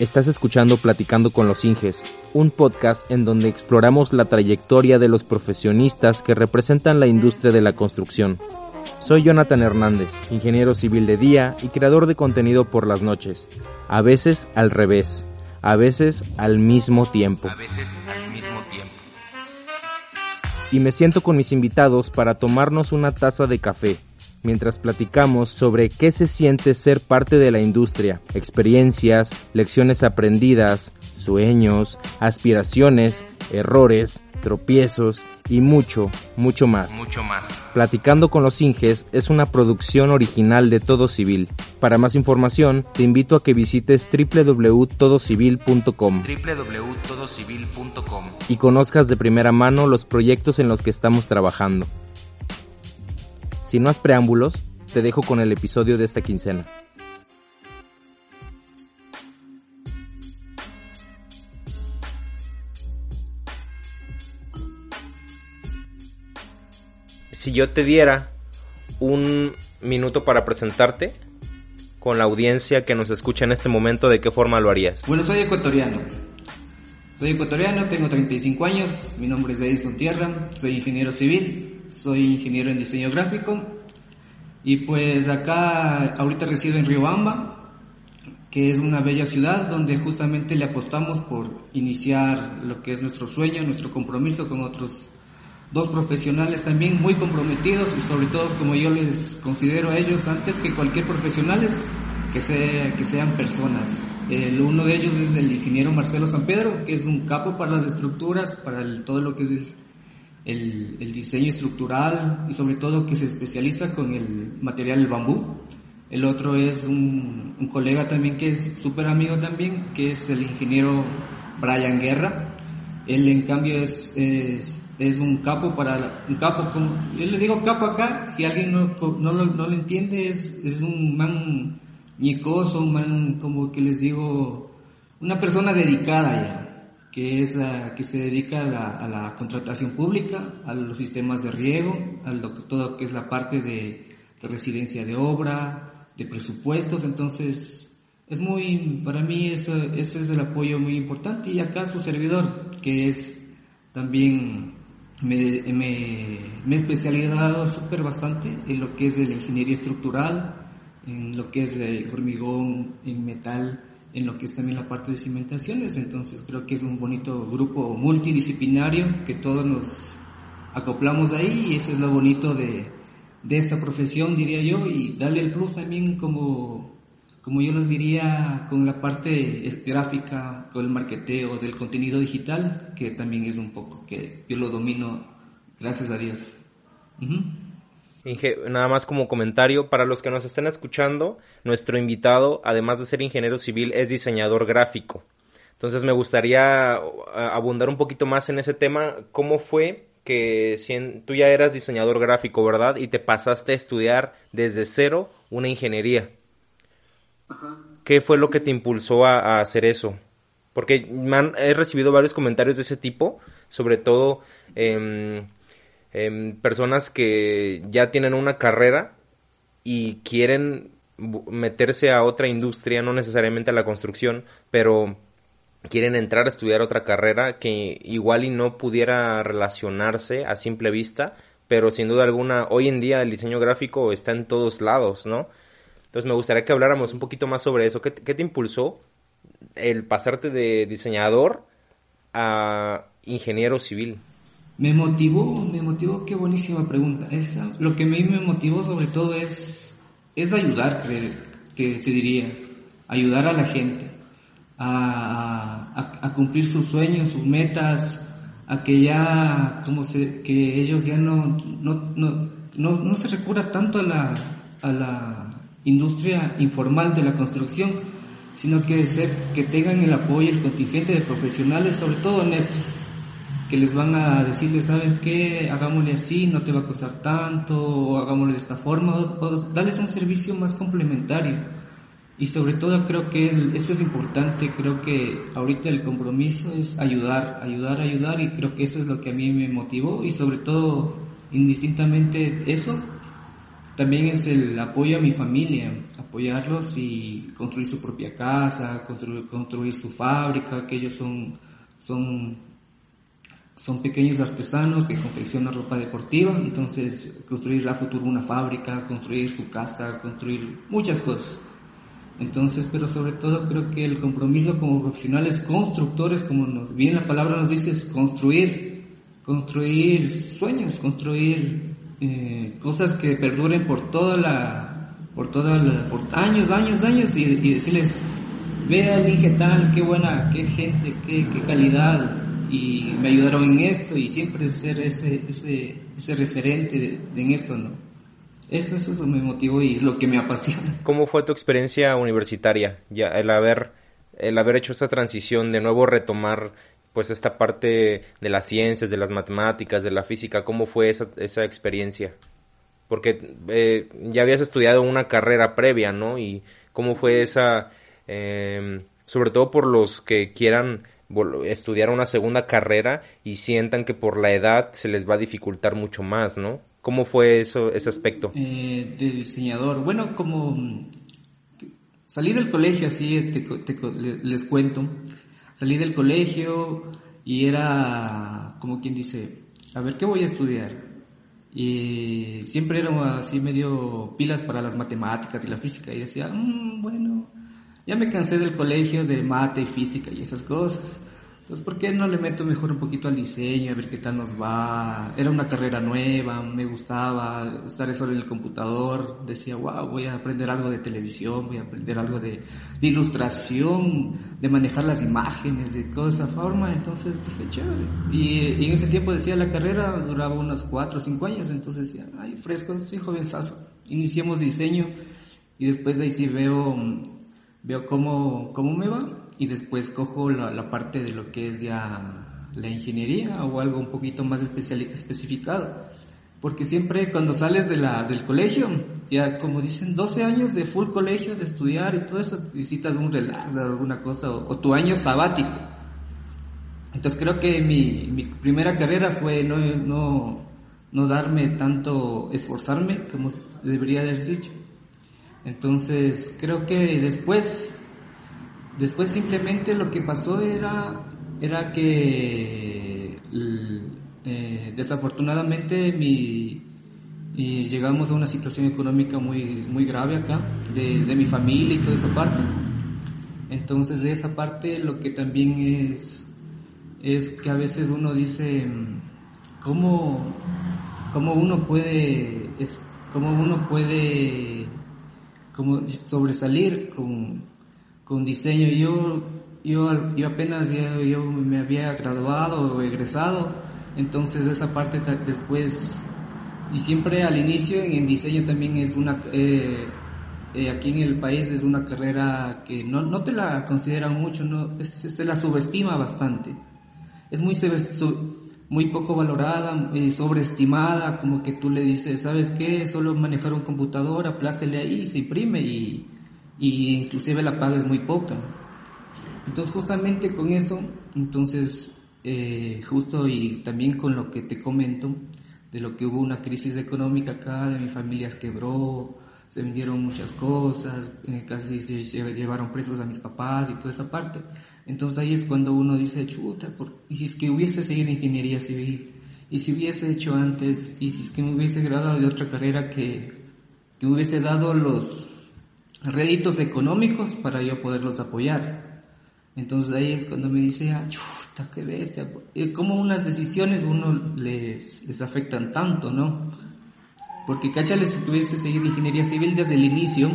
Estás escuchando Platicando con los Inges, un podcast en donde exploramos la trayectoria de los profesionistas que representan la industria de la construcción. Soy Jonathan Hernández, ingeniero civil de día y creador de contenido por las noches, a veces al revés, a veces al mismo tiempo. A veces al mismo tiempo. Y me siento con mis invitados para tomarnos una taza de café mientras platicamos sobre qué se siente ser parte de la industria, experiencias, lecciones aprendidas, sueños, aspiraciones, errores, tropiezos y mucho, mucho más. Mucho más. Platicando con los Inges es una producción original de Todo Civil. Para más información, te invito a que visites www.todocivil.com www.todocivil.com y conozcas de primera mano los proyectos en los que estamos trabajando. Sin más preámbulos, te dejo con el episodio de esta quincena. Si yo te diera un minuto para presentarte con la audiencia que nos escucha en este momento, ¿de qué forma lo harías? Bueno, soy ecuatoriano. Soy ecuatoriano, tengo 35 años, mi nombre es Edison Tierra, soy ingeniero civil, soy ingeniero en diseño gráfico y pues acá ahorita resido en Riobamba, que es una bella ciudad donde justamente le apostamos por iniciar lo que es nuestro sueño, nuestro compromiso con otros dos profesionales también muy comprometidos y sobre todo como yo les considero a ellos antes que cualquier profesional que, sea, que sean personas. Uno de ellos es el ingeniero Marcelo San Pedro, que es un capo para las estructuras, para todo lo que es el, el, diseño estructural y sobre todo que se especializa con el material del bambú. El otro es un, un colega también que es súper amigo también, que es el ingeniero Brian Guerra. Él en cambio es, es, es un capo para un capo como yo le digo capo acá si alguien no, no, lo, no lo entiende es, es un man ñicoso un man como que les digo una persona dedicada ya que es la, que se dedica a la, a la contratación pública a los sistemas de riego a lo, todo lo que es la parte de, de residencia de obra de presupuestos. Entonces es muy, para mí eso, ese es el apoyo muy importante. Y acá su servidor, que es también, me, me, me he especializado súper bastante en lo que es la ingeniería estructural, en lo que es de hormigón, en metal, en lo que es también la parte de cimentaciones, entonces creo que es un bonito grupo multidisciplinario que todos nos acoplamos ahí y eso es lo bonito de, de esta profesión, diría yo, y darle el plus también como como yo les diría, con la parte gráfica, con el marketeo del contenido digital, que también es un poco que yo lo domino, gracias a Dios. Uh -huh. Inge, nada más como comentario, para los que nos estén escuchando, nuestro invitado, además de ser ingeniero civil, es diseñador gráfico. Entonces me gustaría abundar un poquito más en ese tema. ¿Cómo fue que si en, tú ya eras diseñador gráfico, verdad? Y te pasaste a estudiar desde cero una ingeniería. ¿Qué fue lo que te impulsó a, a hacer eso? Porque man, he recibido varios comentarios de ese tipo, sobre todo eh, eh, personas que ya tienen una carrera y quieren meterse a otra industria, no necesariamente a la construcción, pero quieren entrar a estudiar otra carrera que igual y no pudiera relacionarse a simple vista, pero sin duda alguna hoy en día el diseño gráfico está en todos lados, ¿no? Entonces me gustaría que habláramos un poquito más sobre eso. ¿Qué, qué te impulsó el pasarte de diseñador a ingeniero civil? Me motivó, me motivó, qué buenísima pregunta. Esa, lo que a mí me motivó sobre todo es, es ayudar, te, te diría, ayudar a la gente a, cumplir sus sueños, sus metas, a que ya, como se, que ellos ya no, no, no, no, no se recurra tanto a la a la industria informal de la construcción, sino que, ser, que tengan el apoyo, el contingente de profesionales, sobre todo honestos, que les van a decirles, ¿sabes qué? Hagámosle así, no te va a costar tanto, o hagámosle de esta forma, o, darles un servicio más complementario. Y sobre todo creo que eso es importante, creo que ahorita el compromiso es ayudar, ayudar, ayudar, y creo que eso es lo que a mí me motivó, y sobre todo, indistintamente eso, también es el apoyo a mi familia, apoyarlos y construir su propia casa, construir, construir su fábrica, que ellos son, son, son pequeños artesanos que confeccionan ropa deportiva, entonces construir a futuro una fábrica, construir su casa, construir muchas cosas. Entonces, pero sobre todo creo que el compromiso como profesionales constructores, como nos, bien la palabra nos dice, es construir, construir sueños, construir eh, cosas que perduren por toda la, por toda la, por años, años, años y, decirles, vean qué tal, qué buena, qué gente, qué, qué calidad y me ayudaron en esto y siempre ser ese, ese, ese referente de- de en esto, ¿no? Eso, eso, eso me motivó y es lo que me apasiona. ¿Cómo fue tu experiencia universitaria? Ya el haber el haber hecho esta transición de nuevo retomar pues esta parte de las ciencias, de las matemáticas, de la física, ¿cómo fue esa, esa experiencia? Porque eh, ya habías estudiado una carrera previa, ¿no? Y cómo fue esa, eh, sobre todo por los que quieran estudiar una segunda carrera y sientan que por la edad se les va a dificultar mucho más, ¿no? ¿Cómo fue eso, ese aspecto? Eh, de diseñador. Bueno, como salí del colegio, así te te les cuento. Salí del colegio y era como quien dice, a ver, ¿qué voy a estudiar? Y siempre era así medio pilas para las matemáticas y la física y decía, "Mm, bueno, ya me cansé del colegio de mate y física y esas cosas. Entonces, ¿por qué no le meto mejor un poquito al diseño, a ver qué tal nos va? Era una carrera nueva, me gustaba estar solo en el computador. Decía, wow, voy a aprender algo de televisión, voy a aprender algo de, ilustración, de manejar las imágenes, de toda esa forma. Entonces dije, chévere. Y, y en ese tiempo decía, la carrera duraba unos 4 o 5 años. Entonces decía, ay, fresco, soy jovenzazo. Iniciamos diseño y después de ahí sí veo veo cómo, cómo me va y después cojo la, la parte de lo que es ya la ingeniería o algo un poquito más especial, especificado. Porque siempre cuando sales de la, del colegio, ya como dicen, 12 años de full colegio, de estudiar y todo eso, necesitas un relax alguna cosa, o, o tu año sabático. Entonces creo que mi, mi primera carrera fue no, no, no darme tanto, esforzarme como debería haber dicho. Entonces, creo que después, después simplemente lo que pasó era, era que eh, desafortunadamente mi, y llegamos a una situación económica muy, muy grave acá, de, de mi familia y toda esa parte. Entonces, de esa parte lo que también es, es que a veces uno dice, mm, ¿cómo, cómo uno puede, es, cómo uno puede como sobresalir con, con diseño. Yo, yo, yo apenas ya, yo me había graduado o egresado, entonces esa parte después, y siempre al inicio en diseño también es una, eh, eh, aquí en el país es una carrera que no, no te la consideran mucho, no, es- se la subestima bastante. Es muy, muy poco valorada, eh, sobreestimada, como que tú le dices, ¿sabes qué? Solo manejar un computador, aplástele ahí, se imprime y, y inclusive la paga es muy poca. Entonces justamente con eso, entonces eh, justo y también con lo que te comento, de lo que hubo una crisis económica acá, de mi familia quebró, se vendieron muchas cosas, eh, casi se lle- llevaron presos a mis papás y toda esa parte. Entonces ahí es cuando uno dice, chuta, y si es que hubiese seguido ingeniería civil, y si hubiese hecho antes, y si es que me hubiese graduado de otra carrera que, que me hubiese dado los réditos económicos para yo poderlos apoyar. Entonces ahí es cuando me dice, ah, chuta, qué bestia. Cómo unas decisiones uno les, les afectan tanto, ¿no? Porque cáchale si tuviese seguido ingeniería civil desde el inicio,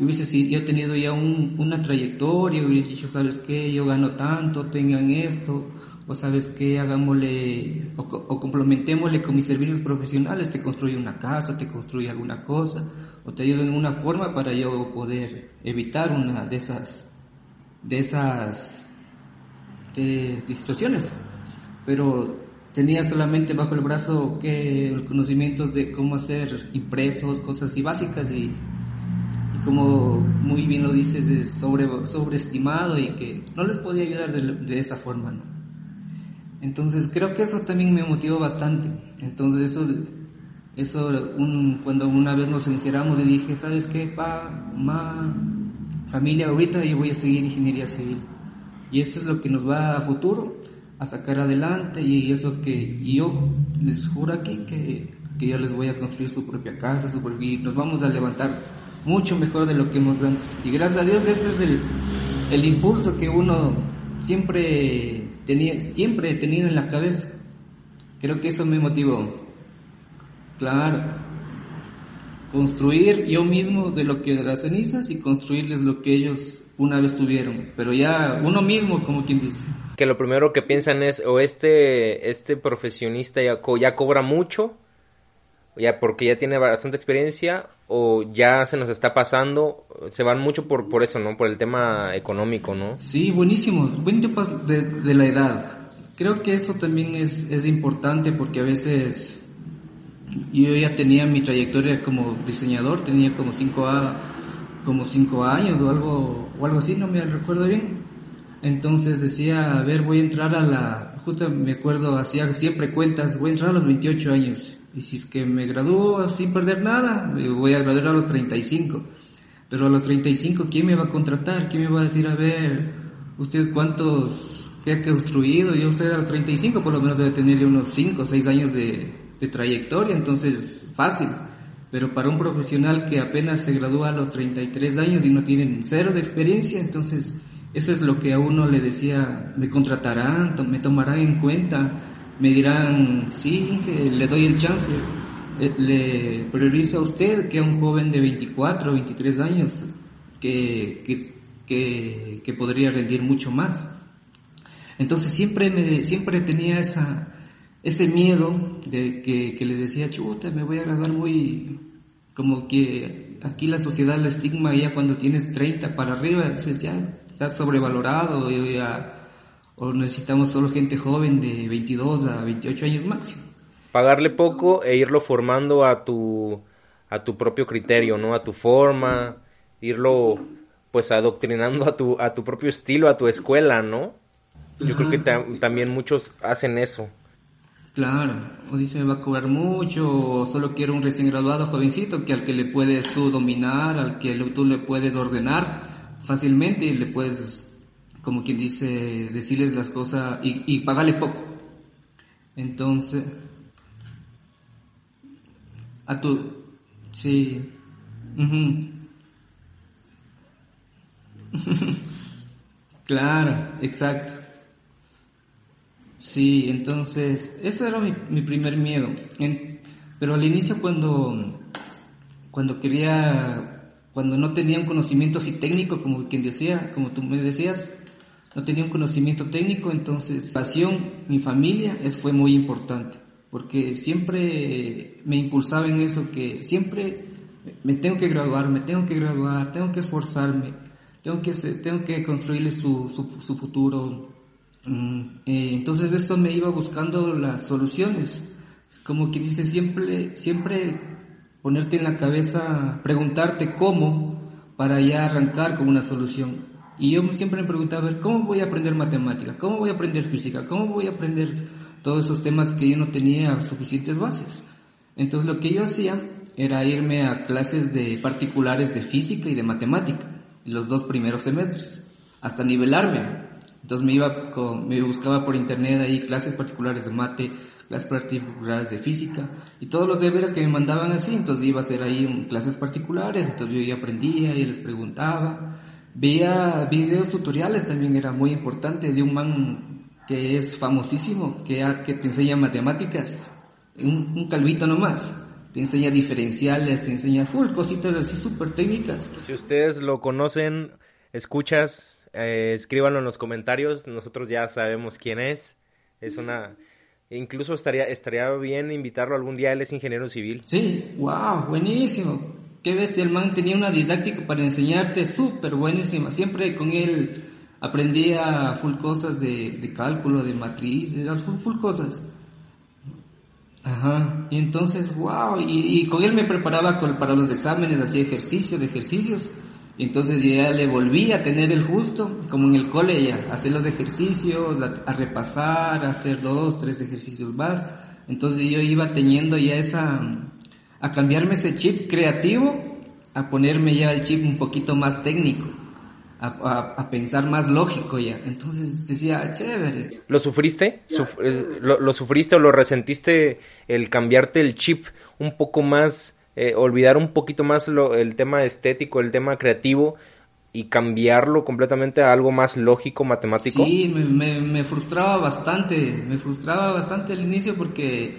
hubiese si- yo tenido ya un- una trayectoria, hubiese dicho, ¿sabes qué? Yo gano tanto, tengan esto, o sabes que hagámosle o, o complementémosle con mis servicios profesionales, te construye una casa, te construye alguna cosa, o te ayudo en una forma para yo poder evitar una de esas, de esas situaciones. Pero tenía solamente bajo el brazo que conocimientos de cómo hacer impresos, cosas así básicas y, y como muy bien lo dices, es sobre, sobreestimado y que no les podía ayudar de, de esa forma, ¿no? Entonces creo que eso también me motivó bastante. Entonces eso, eso un- cuando una vez nos encerramos y dije, ¿sabes qué, pa, ma, familia, ahorita yo voy a seguir ingeniería civil. Y eso es lo que nos va a futuro, a sacar adelante y es lo que y yo les juro aquí que, que yo les voy a construir su propia casa, su propio- y nos vamos a levantar mucho mejor de lo que hemos dado. Y gracias a Dios ese es el, el impulso que uno siempre tenía, siempre he en la cabeza. Creo que eso me motivó. Claro. Construir yo mismo de lo que de las cenizas y construirles lo que ellos una vez tuvieron. Pero ya uno mismo, como quien dice. Que lo primero que piensan es, o este, este profesionista ya, co- ya cobra mucho, ya porque ya tiene bastante experiencia, o ya se nos está pasando, se van mucho por, por eso, ¿no? Por el tema económico, ¿no? Sí, buenísimo. Buen tiempo de, la edad. Creo que eso también es, es importante porque a veces yo ya tenía mi trayectoria como diseñador, tenía como cinco, a, como cinco años o algo, o algo así, no me recuerdo bien. Entonces decía, a ver, voy a entrar a la, justo me acuerdo, hacía siempre cuentas, voy a entrar a los 28 años. Y si es que me gradúo sin perder nada, me voy a graduar a los 35. Pero a los 35, ¿quién me va a contratar? ¿Quién me va a decir, a ver, usted cuántos, qué ha construido? Yo usted a los 35 por lo menos debe tener unos 5 o 6 años de, de trayectoria, entonces fácil. Pero para un profesional que apenas se gradúa a los 33 años y no tienen cero de experiencia, entonces eso es lo que a uno le decía, me contratarán, me tomarán en cuenta, me dirán, sí, le doy el chance, eh, le priorizo a usted que a un joven de 24 o 23 años que, que, que, podría rendir mucho más. Entonces siempre me, siempre tenía esa, ese miedo de que, que decía, chuta, me voy a graduar muy, como que aquí la sociedad, el estigma ya cuando tienes 30 para arriba, dices ya, estás sobrevalorado, ya, o necesitamos solo gente joven de 22 a 28 años máximo. Pagarle poco e irlo formando a tu, a tu propio criterio, ¿no? A tu forma, irlo pues adoctrinando a tu, a tu propio estilo, a tu escuela, ¿no? Yo creo que ta- también muchos hacen eso. Claro, o dice me va a cobrar mucho, o solo quiero un recién graduado jovencito que al que le puedes tú dominar, al que tú le puedes ordenar fácilmente y le puedes, como quien dice, decirles las cosas y, y pagarle poco. Entonces, a tu, sí, claro, exacto. Sí, entonces, ese era mi, mi primer miedo. En- pero al inicio cuando, cuando quería, cuando no tenía un conocimiento así técnico, como quien decía, como tú me decías, no tenía un conocimiento técnico, entonces, pasión, mi familia, es, fue muy importante, porque siempre me impulsaba en eso, que siempre me tengo que graduar, me tengo que graduar, tengo que esforzarme, tengo que, tengo que construirle su, su, su futuro, Mm, eh, entonces esto me iba buscando las soluciones. Como que dice siempre, siempre ponerte en la cabeza, preguntarte cómo para ya arrancar con una solución. Y yo siempre me preguntaba, a ver, ¿cómo voy a aprender matemática? ¿Cómo voy a aprender física? ¿Cómo voy a aprender todos esos temas que yo no tenía suficientes bases? Entonces lo que yo hacía era irme a clases de particulares de física y de matemática, los dos primeros semestres, hasta nivelarme. Entonces me iba con, me buscaba por internet ahí clases particulares de mate, clases particulares de física y todos los deberes que me mandaban así, entonces iba a hacer ahí clases particulares, entonces yo ya aprendía y les preguntaba, veía videos tutoriales también era muy importante de un man que es famosísimo, que, que te enseña matemáticas, un, un calvito nomás, te enseña diferenciales, te enseña full cositas así súper técnicas. Si ustedes lo conocen, escuchas, eh, escríbanlo en los comentarios. Nosotros ya sabemos quién es. Es una... Incluso estaría, estaría bien invitarlo algún día, él es ingeniero civil. Sí, wow, buenísimo. Qué bestia, el man tenía una didáctica para enseñarte súper buenísima. Siempre con él aprendía full cosas de, de cálculo, de matriz, full, full cosas. Ajá, y entonces, wow, y, con él me preparaba para los exámenes, hacía ejercicios, de ejercicios. Y entonces ya le volví a tener el justo, como en el cole ya, hacer los ejercicios, a, repasar, hacer dos, tres ejercicios más. Entonces yo iba teniendo ya esa, a cambiarme ese chip creativo, a ponerme ya el chip un poquito más técnico, a, a- a pensar más lógico ya. Entonces decía, chévere. ¿Lo sufriste? Suf- eh, lo, lo sufriste o lo resentiste el cambiarte el chip un poco más, eh, olvidar un poquito más lo- el tema estético, el tema creativo y cambiarlo completamente a algo más lógico, matemático? Sí, me, me- me frustraba bastante, me frustraba bastante al inicio porque,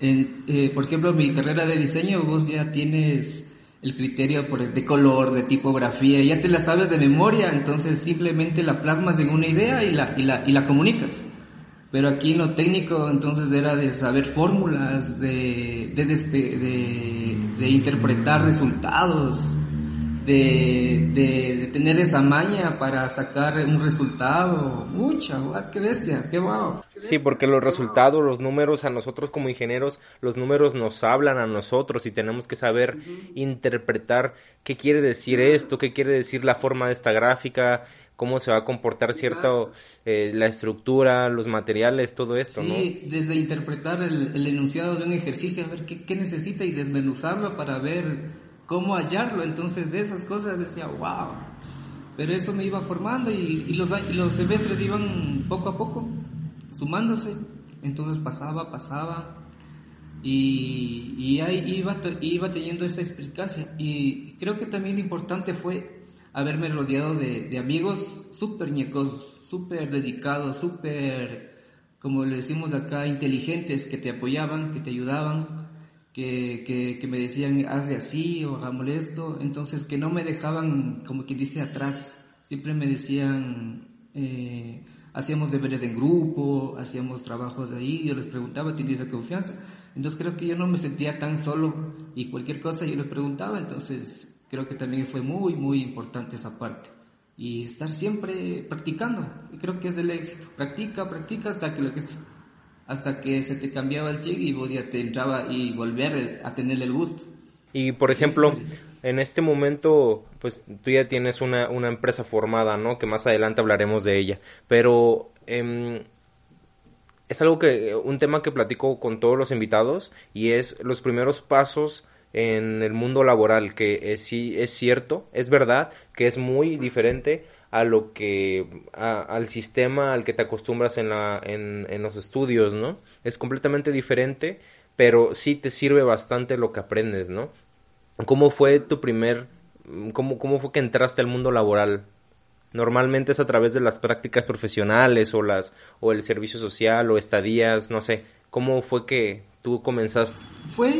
en, eh, por ejemplo, mi carrera de diseño vos ya tienes el criterio por, de color, de tipografía, ya te la sabes de memoria, entonces simplemente la plasmas en una idea y la, y la, y la comunicas. Pero aquí en lo técnico entonces era de saber fórmulas, de, de, de, de interpretar resultados, de tener esa maña para sacar un resultado. Mucha, guau, qué bestia, qué guau. Sí, porque los resultados, los números a nosotros como ingenieros, los números nos hablan a nosotros y tenemos que saber interpretar qué quiere decir esto, qué quiere decir la forma de esta gráfica, cómo se va a comportar cierto eh, la estructura, los materiales, todo esto, Sí, desde interpretar el, el enunciado de un ejercicio, a ver qué, qué necesita y desmenuzarlo para ver cómo hallarlo. Entonces de esas cosas decía, wow. Pero eso me iba formando y, y los, y los semestres iban poco a poco sumándose. Entonces pasaba, pasaba y, ahí iba, te- iba teniendo esa explicación. Y creo que también importante fue haberme rodeado de, de amigos súper ñecosos, súper dedicados, súper, como le decimos acá, inteligentes, que te apoyaban, que te ayudaban, que, que, que me decían, hazle así o hagámosle esto. Entonces, que no me dejaban, como quien dice, atrás. Siempre me decían, eh, hacíamos deberes en grupo, hacíamos trabajos de ahí, yo les preguntaba, tenía esa confianza. Entonces creo que yo no me sentía tan solo y cualquier cosa yo les preguntaba, entonces creo que también fue muy, muy importante esa parte. Y estar siempre practicando, y creo que es del éxito. Practica, practica hasta que lo que hasta que se te cambiaba el chip y vos ya te entraba y volver a tener el gusto. Y por ejemplo, en este momento, pues tú ya tienes una, una empresa formada, ¿no? Que más adelante hablaremos de ella. Pero em, es algo que, un tema que platico con todos los invitados y es los primeros pasos en el mundo laboral, que es, sí es cierto, es verdad, que es muy diferente a lo que, a- al sistema al que te acostumbras en, la, en, en los estudios, ¿no? Es completamente diferente, pero sí te sirve bastante lo que aprendes, ¿no? ¿Cómo fue tu primer, cómo, cómo fue que entraste al mundo laboral? Normalmente es a través de las prácticas profesionales o las, o el servicio social o estadías, no sé. ¿Cómo fue que tú comenzaste? Fue,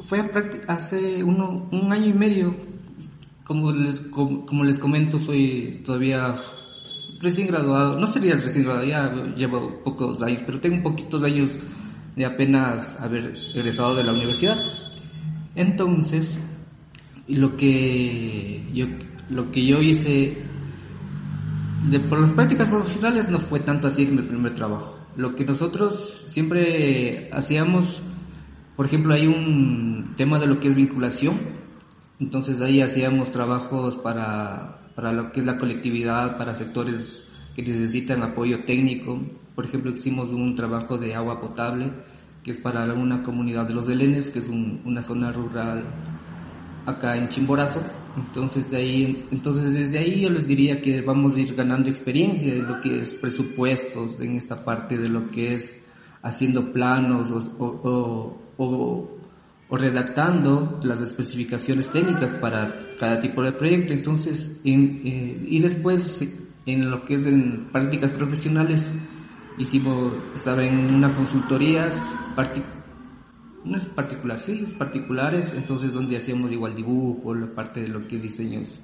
fue hace uno, un año y medio, como les, como, les comento, soy todavía recién graduado, no sería recién graduado, ya llevo pocos años, pero tengo poquitos años de apenas haber egresado de la universidad. Entonces, lo que yo, lo que yo hice por las prácticas profesionales no fue tanto así en mi primer trabajo. Lo que nosotros siempre hacíamos, por ejemplo, hay un tema de lo que es vinculación. Entonces ahí hacíamos trabajos para, para lo que es la colectividad, para sectores que necesitan apoyo técnico. Por ejemplo, hicimos un trabajo de agua potable, que es para una comunidad de los Delenes, que es un- una zona rural acá en Chimborazo. Entonces, de ahí, entonces desde ahí yo les diría que vamos a ir ganando experiencia en lo que es presupuestos, en esta parte de lo que es haciendo planos o- o- o redactando las especificaciones técnicas para cada tipo de proyecto. Entonces, en- eh, y después en lo que es en prácticas profesionales, hicimos, estaba en una consultoría no es particular, sí, es particulares, entonces donde hacíamos igual dibujo, la parte de lo que es diseños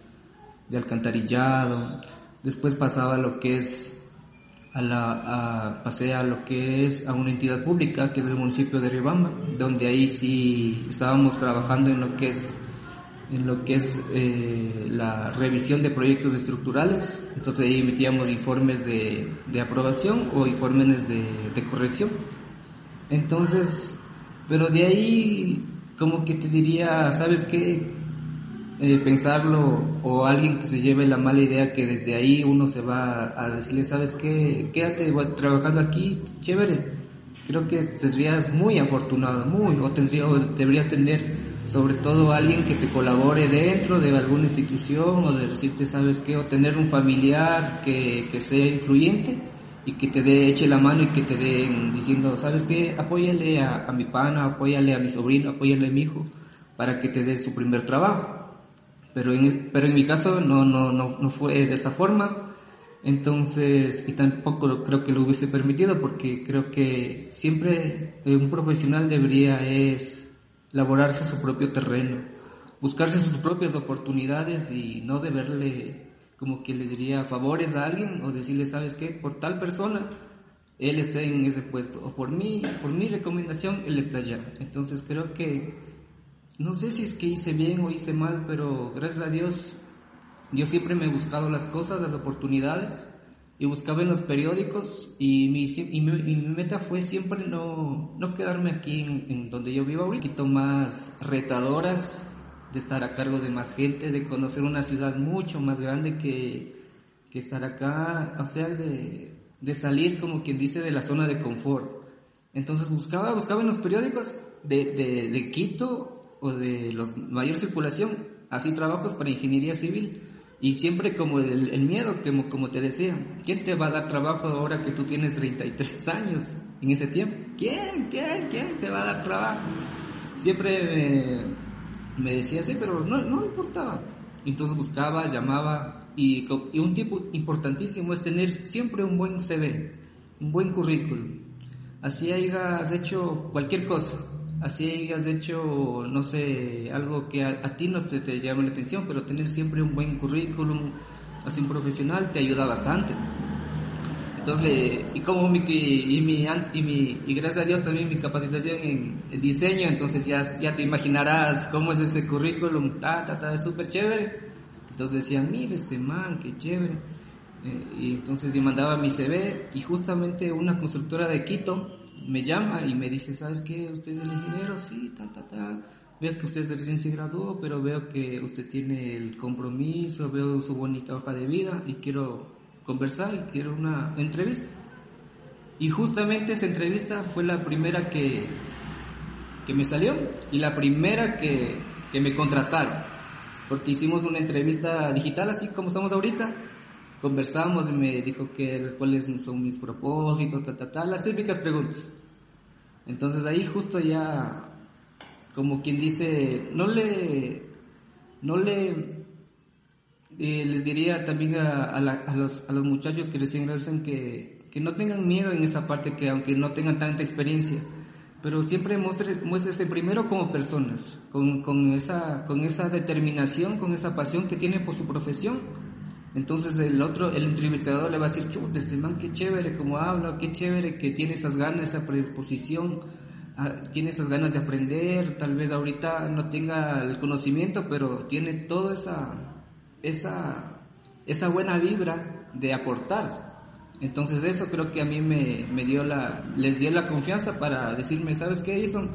de alcantarillado, después pasaba lo que es a la, a, pasé a lo que es a una entidad pública, que es el municipio de Riobamba, donde ahí sí estábamos trabajando en lo que es en lo que es eh, la revisión de proyectos estructurales. Entonces ahí emitíamos informes de, de aprobación o informes de, de, corrección. Entonces, pero de ahí como que te diría, ¿sabes qué? Eh, pensarlo o alguien que se lleve la mala idea que desde ahí uno se va a decirle, ¿sabes qué? Quédate trabajando aquí, chévere. Creo que serías muy afortunado, muy, o, tendría, o deberías tener sobre todo alguien que te colabore dentro de alguna institución o de decirte, ¿sabes qué? O tener un familiar que, que sea influyente y que te dé, eche la mano y que te den diciendo, ¿sabes qué? Apóyale a, a mi pana, apóyale a mi sobrino, apóyale a mi hijo para que te dé su primer trabajo. Pero en, pero en mi caso no, no, no, no fue de esa forma. Entonces, y tampoco creo que lo hubiese permitido porque creo que siempre un profesional debería es laborarse su propio terreno, buscarse sus propias oportunidades y no deberle como que le diría favores a alguien o decirle, ¿sabes qué? Por tal persona, él está en ese puesto, o por mí, por mi recomendación, él está allá. Entonces creo que, no sé si es que hice bien o hice mal, pero gracias a Dios, yo siempre me he buscado las cosas, las oportunidades, y buscaba en los periódicos y mi, y mi, meta fue siempre no, no quedarme aquí en, donde yo vivo un poquito más retadoras, de estar a cargo de más gente, de conocer una ciudad mucho más grande que, que estar acá, o sea, de, de, salir como quien dice de la zona de confort. Entonces buscaba, buscaba en los periódicos de, de Quito o de los mayor circulación, así trabajos para ingeniería civil y siempre como el, miedo, como, te decía, ¿quién te va a dar trabajo ahora que tú tienes 33 años en ese tiempo? ¿Quién? ¿Quién? ¿Quién te va a dar trabajo? Siempre me, decía así, pero no, no me importaba. Entonces buscaba, llamaba y, y un tipo importantísimo es tener siempre un buen CV, un buen currículum. Así hayas hecho cualquier cosa, así hayas hecho, no sé, algo que a, ti no te, te, llame la atención, pero tener siempre un buen currículum, así un profesional, te ayuda bastante. Entonces, y como mi, y mi, y mi, y gracias a Dios también mi capacitación en, diseño, entonces ya, ya te imaginarás cómo es ese currículum, ta, ta, ta, súper chévere. Entonces decían, mire este man, qué chévere. Eh, y entonces yo mandaba mi CV y justamente una constructora de Quito, me llama y me dice, ¿sabes qué? ¿Usted es el ingeniero? Sí, ta, ta, ta. Veo que usted recién se graduó, pero veo que usted tiene el compromiso, veo su bonita hoja de vida y quiero conversar y quiero una entrevista. Y justamente esa entrevista fue la primera que, que me salió y la primera que, que me contrataron. Porque hicimos una entrevista digital así como estamos ahorita conversamos y me dijo que cuáles son mis propósitos, ta, ta, ta, las típicas preguntas. Entonces ahí justo ya, como quien dice, no le, no le, eh, les diría también a, los, a, los, muchachos que recién ingresan que, que no tengan miedo en esa parte, que aunque no tengan tanta experiencia, pero siempre muéstrese primero como personas, con, con, esa, con esa determinación, con esa pasión que tienen por su profesión entonces el otro, el entrevistador le va a decir, chuta, este man, qué chévere como habla, qué chévere que tiene esas ganas, esa predisposición, ah, tiene esas ganas de aprender, tal vez ahorita no tenga el conocimiento, pero tiene toda esa, esa, esa buena vibra de aportar. Entonces eso creo que a mí me, me dio la, les dio la confianza para decirme, ¿sabes qué, Jason?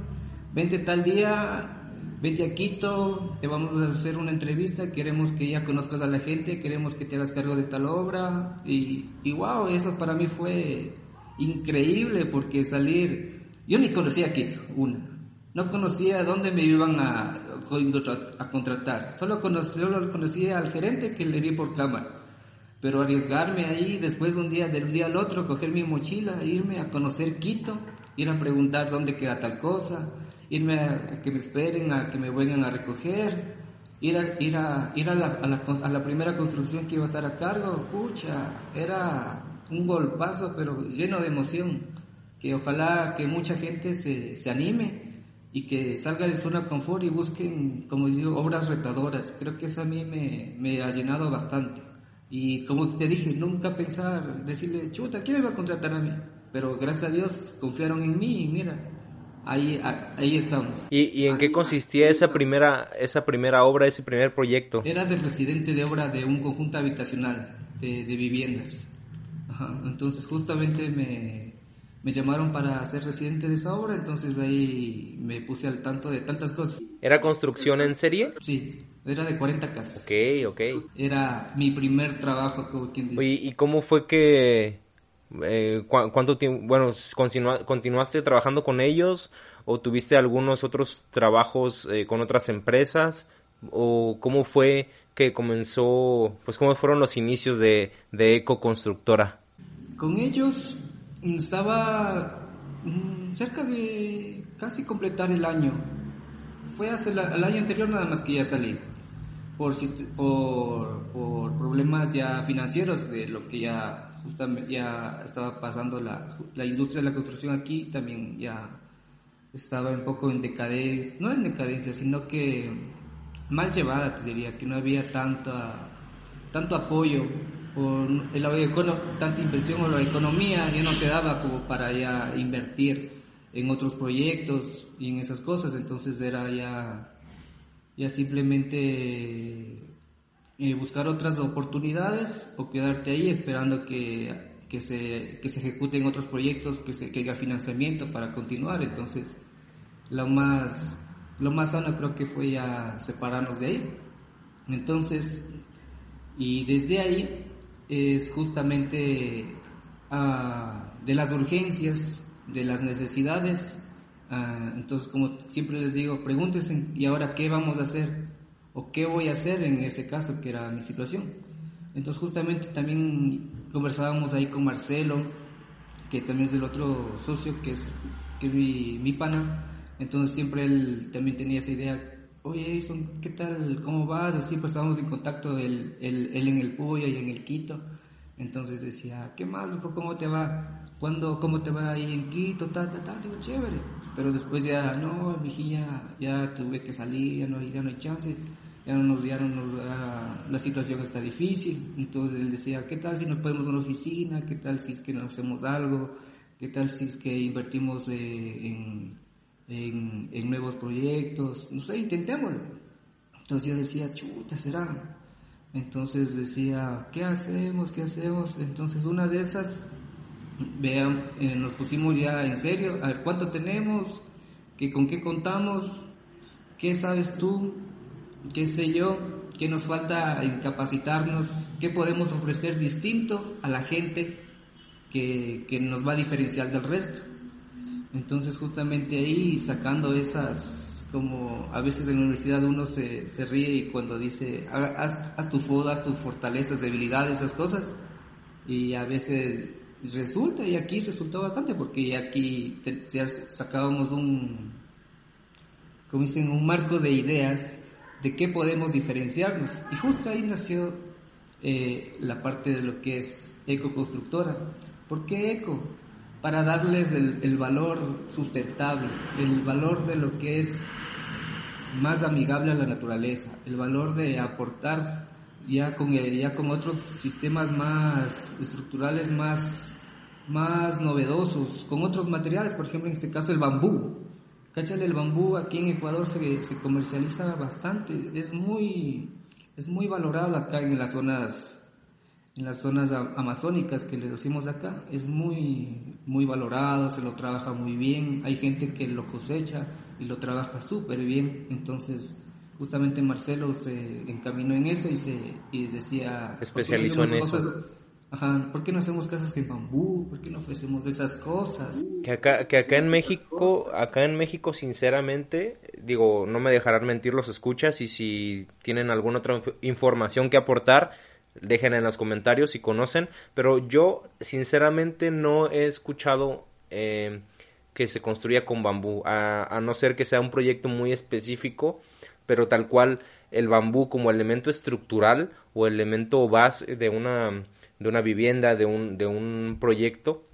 Vente tal día, vente a Quito, te vamos a hacer una entrevista, queremos que ya conozcas a la gente, queremos que te hagas cargo de tal obra. Y, y wow, eso para mí fue increíble porque salir, yo ni conocía Quito, una. No conocía dónde me iban a, a contratar. Solo, conocí, solo conocía al gerente que le vi por cámara. Pero arriesgarme ahí después de un día, del día al otro, coger mi mochila, irme a conocer Quito, ir a preguntar dónde queda tal cosa, irme a, que me esperen, a que me vengan a recoger, ir a, ir a, ir a la, a, la, a la primera construcción que iba a estar a cargo, pucha, era un golpazo, pero lleno de emoción, que ojalá que mucha gente se, se anime y que salga de zona confort y busquen, como digo, obras retadoras. Creo que eso a mí me, me ha llenado bastante. Y como te dije, nunca pensar, decirle, chuta, ¿quién me va a contratar a mí? Pero gracias a Dios confiaron en mí y mira, ahí, ahí estamos. ¿Y, ¿Y, en qué consistía esa primera, esa primera obra, ese primer proyecto? Era de residente de obra de un conjunto habitacional de, de viviendas. Ajá. Entonces justamente me, me llamaron para ser residente de esa obra, entonces ahí me puse al tanto de tantas cosas. ¿Era construcción en serie? Sí, era de 40 casas. Ok, ok. Era mi primer trabajo, como quien dice. Oye, ¿y cómo fue que, eh, cu cuánto tiempo, bueno, continua continuaste trabajando con ellos o tuviste algunos otros trabajos eh, con otras empresas? ¿O cómo fue que comenzó, pues cómo fueron los inicios de, de Eco Constructora? Con ellos estaba mm, cerca de casi completar el año. Fue hace la, el año anterior nada más que ya salí. Por, por, por problemas ya financieros, de lo que ya justamente ya estaba pasando la, la industria de la construcción aquí, también ya estaba un poco en decadencia, no en decadencia, sino que mal llevada, te diría, que no había tanta, tanto apoyo por el, tanta inversión o la economía ya no te daba como para ya invertir en otros proyectos y en esas cosas, entonces era ya, ya simplemente buscar otras oportunidades o quedarte ahí esperando que, que, se, que se ejecuten otros proyectos, que se que haya financiamiento para continuar, entonces lo más, lo más sano creo que fue ya separarnos de ahí. Entonces, y desde ahí es justamente uh, de las urgencias, de las necesidades. Uh, entonces, como siempre les digo, pregúntense, ¿y ahora qué vamos a hacer? ¿O qué voy a hacer en ese caso, que era mi situación? Entonces, justamente también conversábamos ahí con Marcelo, que también es el otro socio, que es, que es mi, mi pana. Entonces, siempre él también tenía esa idea oye Edison, ¿qué tal? ¿Cómo vas? Siempre estábamos en contacto, él, él, él, en el Puya y en el Quito. Entonces decía, ¿qué más? ¿Cómo te va? ¿Cuándo, ¿Cómo te va ahí en Quito? Ta, ta, ta. Digo, chévere. Pero después ya, no, vigía, ya tuve que salir, ya no, ya no hay chance. Ya no nos, ya no nos, la situación está difícil. Entonces él decía, ¿qué tal si nos ponemos en una oficina? ¿Qué tal si es que nos hacemos algo? ¿Qué tal si es que invertimos eh, en en, en nuevos proyectos, no sé, intentémoslo. Entonces yo decía, chuta, será. Entonces decía, ¿qué hacemos? ¿Qué hacemos? Entonces una de esas, vean, eh, nos pusimos ya en serio, a ver cuánto tenemos, ¿Qué, con qué contamos, qué sabes tú, qué sé yo, qué nos falta en capacitarnos, qué podemos ofrecer distinto a la gente que, que nos va a diferenciar del resto. Entonces justamente ahí sacando esas, como a veces en la universidad uno se, se ríe y cuando dice, haz, haz tu foda, haz tus fortalezas, debilidades, esas cosas, y a veces resulta, y aquí resultó bastante, porque aquí te, sacábamos un, como dicen, un marco de ideas de qué podemos diferenciarnos. Y justo ahí nació eh, la parte de lo que es ecoconstructora. ¿Por qué eco? para darles el, valor sustentable, el valor de lo que es más amigable a la naturaleza, el valor de aportar ya con, ya con otros sistemas más estructurales, más, más novedosos, con otros materiales, por ejemplo en este caso el bambú. Cáchale, el bambú aquí en Ecuador se, se comercializa bastante, es muy, es muy valorado acá en las zonas en las zonas amazónicas que le decimos de acá, es muy, muy valorado, se lo trabaja muy bien, hay gente que lo cosecha y lo trabaja súper bien, entonces justamente Marcelo se encaminó en eso y, se, y decía... Especializó en eso. Ajá, ¿por qué no hacemos casas de bambú? ¿Por qué no ofrecemos esas cosas? Que acá, que acá en México, acá en México, sinceramente, digo, no me dejarán mentir los escuchas y si tienen alguna otra información que aportar, dejen en los comentarios si conocen, pero yo sinceramente no he escuchado eh, que se construya con bambú, a, no ser que sea un proyecto muy específico, pero tal cual el bambú como elemento estructural o elemento base de una, de una vivienda, de un, de un proyecto,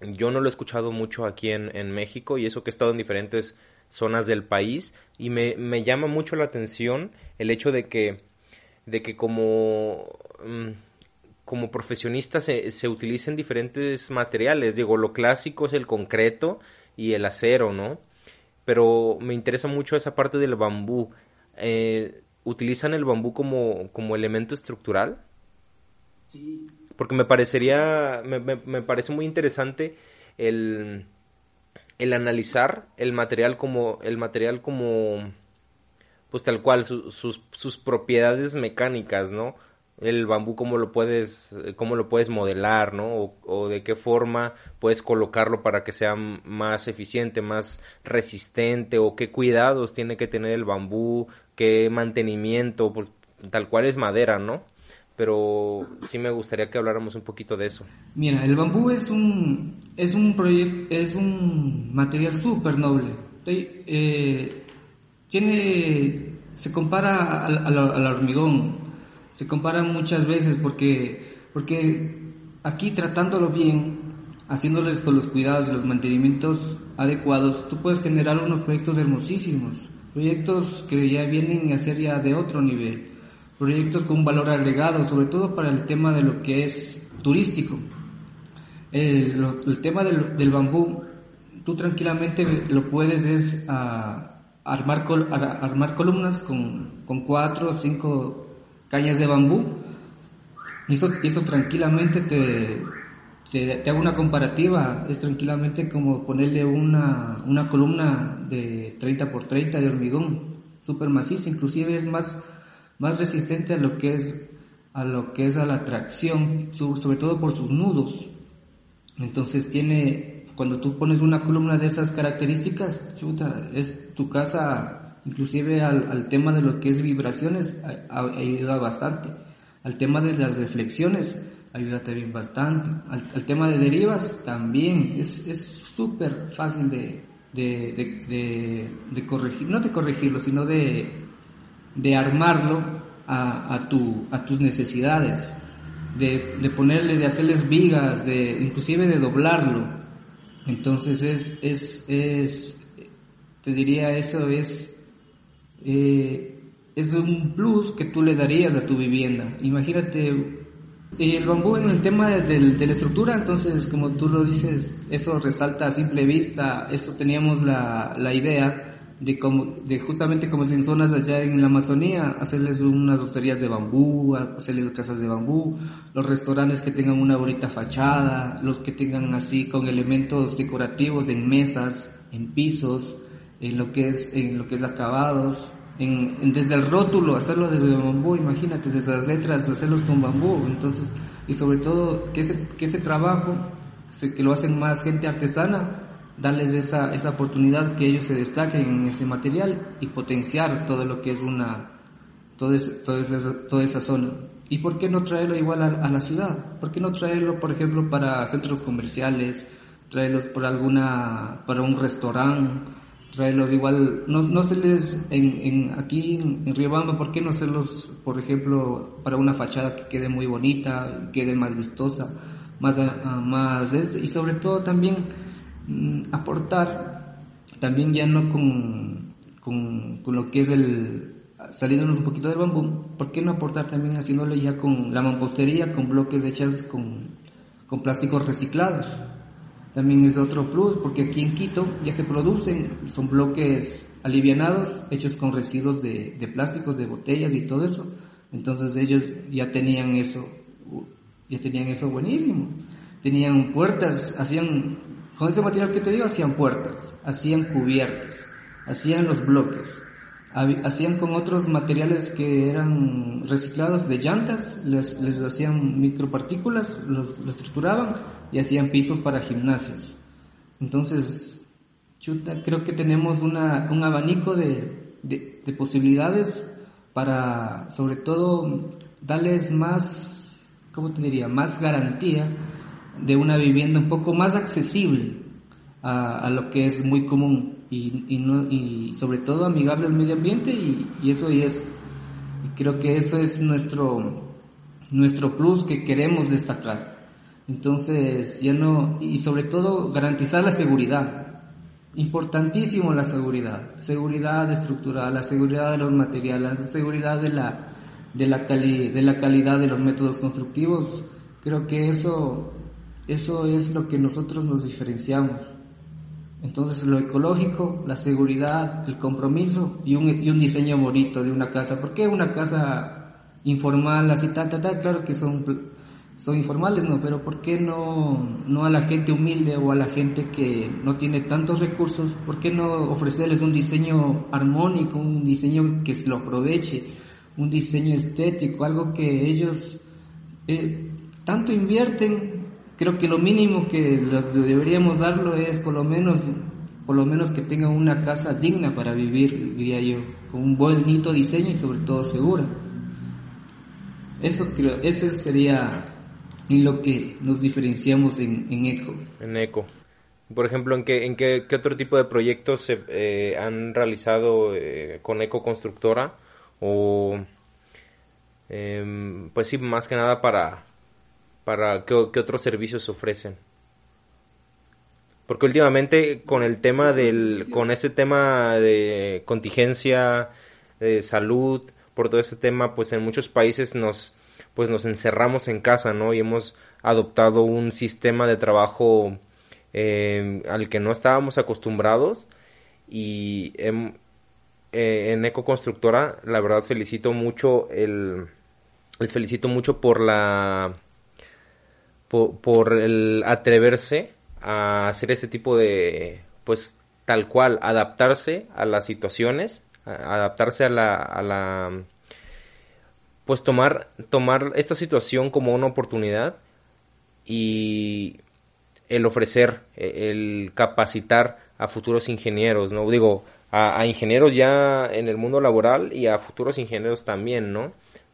yo no lo he escuchado mucho aquí en, en México y eso que he estado en diferentes zonas del país y me, me llama mucho la atención el hecho de que de que como mm, como profesionista se, se utilicen diferentes materiales. Digo, lo clásico es el concreto y el acero, ¿no? Pero me interesa mucho esa parte del bambú. Eh, ¿Utilizan el bambú como, como elemento estructural? Sí, Porque me parecería, me, me- me parece muy interesante el, el analizar el material como, el material como, pues tal cual, su- sus, sus propiedades mecánicas, ¿no? El bambú, cómo lo puedes, cómo lo puedes modelar, ¿no? O, o de qué forma puedes colocarlo para que sea más eficiente, más resistente, o qué cuidados tiene que tener el bambú, qué mantenimiento, pues tal cual es madera, ¿no? Pero sí me gustaría que habláramos un poquito de eso. Mira, el bambú es un es un proyecto es un material súper noble. Eh, tiene se compara al hormigón, se compara muchas veces porque porque aquí tratándolo bien, haciéndoles con los cuidados y los mantenimientos adecuados, tú puedes generar unos proyectos hermosísimos, proyectos que ya vienen a ser ya de otro nivel, proyectos con valor agregado, sobre todo para el tema de lo que es turístico. El, tema del, del bambú, tú tranquilamente lo puedes es ah, armar, col- ar- armar columnas con, con cuatro o cinco cañas de bambú. Eso, eso tranquilamente te, te, hago una comparativa, es tranquilamente como ponerle una, una columna de 30 por 30 de hormigón, súper maciza, inclusive es más, más resistente a lo que es a lo que es a la tracción, sobre todo por sus nudos. Entonces tiene, cuando tú pones una columna de esas características, chuta, es tu casa, inclusive al, al tema de lo que es vibraciones, ayuda bastante. Al tema de las reflexiones, ayuda también bastante. Al, tema de derivas, también. Es es súper fácil de, de, de, corregir, no de corregirlo, sino de, armarlo a, a, tu, a tus necesidades, de, de ponerle, de hacerles vigas, de inclusive de doblarlo. Entonces es, es, es te diría eso es, eh, es un plus que tú le darías a tu vivienda. Imagínate, y el bambú en el tema de, de la estructura, entonces como tú lo dices, eso resalta a simple vista, eso teníamos la, la idea de como, de justamente como es en zonas allá en la Amazonía, hacerles unas hosterías de bambú, hacerles casas de bambú, los restaurantes que tengan una bonita fachada, los que tengan así con elementos decorativos en mesas, en pisos, en lo que es, en lo que es acabados, en, en- desde el rótulo, hacerlo desde bambú, imagínate, desde las letras, hacerlos con bambú, entonces, y sobre todo que ese, que ese trabajo, que lo hacen más gente artesana, darles esa, esa oportunidad que ellos se destaquen en ese material y potenciar todo lo que es una, toda esa, toda esa, toda esa zona. ¿Y por qué no traerlo igual a, a la ciudad? ¿Por qué no traerlo, por ejemplo, para centros comerciales? Traerlos por alguna, para un restaurante, traerlos igual, no, no se les, en, en, aquí en, Riobamba, ¿por qué no hacerlos, por ejemplo, para una fachada que quede muy bonita, quede más vistosa, más, ah, más este, y sobre todo también mm, aportar, también ya no con, con, con lo que es el, saliéndonos un poquito del bambú, ¿por qué no aportar también haciéndole ya con la mampostería, con bloques hechas con, con plásticos reciclados? También es otro plus, porque aquí en Quito ya se producen, son bloques alivianados, hechos con residuos de, de plásticos, de botellas y todo eso. Entonces ellos ya tenían eso, ya tenían eso buenísimo. Tenían puertas, hacían, con ese material que te digo, hacían puertas, hacían cubiertas, hacían los bloques, hacían con otros materiales que eran reciclados de llantas, les, les hacían micropartículas, los, los trituraban y hacían pisos para gimnasios. Entonces, chuta, creo que tenemos una, un abanico de, de, de posibilidades para, sobre todo, darles más, ¿cómo te diría?, más garantía de una vivienda un poco más accesible a, a lo que es muy común y, y, no, y sobre todo amigable al medio ambiente y, y eso es, creo que eso es nuestro, nuestro plus que queremos destacar. Entonces, ya no, y sobre todo garantizar la seguridad. Importantísimo la seguridad. Seguridad estructural, la seguridad de los materiales, la seguridad de la, de la, cali- de la calidad de los métodos constructivos. Creo que eso, eso es lo que nosotros nos diferenciamos. Entonces lo ecológico, la seguridad, el compromiso y un, y un diseño bonito de una casa. ¿Por qué una casa informal, así, ta, ta, ta? Claro que son, son informales, ¿no? Pero ¿por qué no, no a la gente humilde o a la gente que no tiene tantos recursos? ¿Por qué no ofrecerles un diseño armónico, un diseño que se lo aproveche, un diseño estético, algo que ellos eh, tanto invierten creo que lo mínimo que deberíamos darlo es por lo menos por lo menos que tengan una casa digna para vivir, diría yo, con un bonito diseño y sobre todo segura. Eso creo, eso sería en lo que nos diferenciamos en, en ECO. En ECO. Por ejemplo, ¿en qué, en qué, qué otro tipo de proyectos se eh, han realizado eh, con Eco Constructora? O, em, pues sí, más que nada para, para qué, qué otros servicios se ofrecen. Porque últimamente con el tema del, con ese tema de contingencia, de salud, por todo ese tema, pues en muchos países nos, pues nos encerramos en casa, ¿no? Y hemos adoptado un sistema de trabajo eh, al que no estábamos acostumbrados y em, eh, en Eco Constructora, la verdad felicito mucho el, les felicito mucho por la, por, el atreverse a hacer este tipo de, pues tal cual, adaptarse a las situaciones, adaptarse a la, a la, pues tomar, tomar esta situación como una oportunidad y el ofrecer, e- el capacitar a futuros ingenieros, ¿no? Digo, a, ingenieros ya en el mundo laboral y a futuros ingenieros también, ¿no?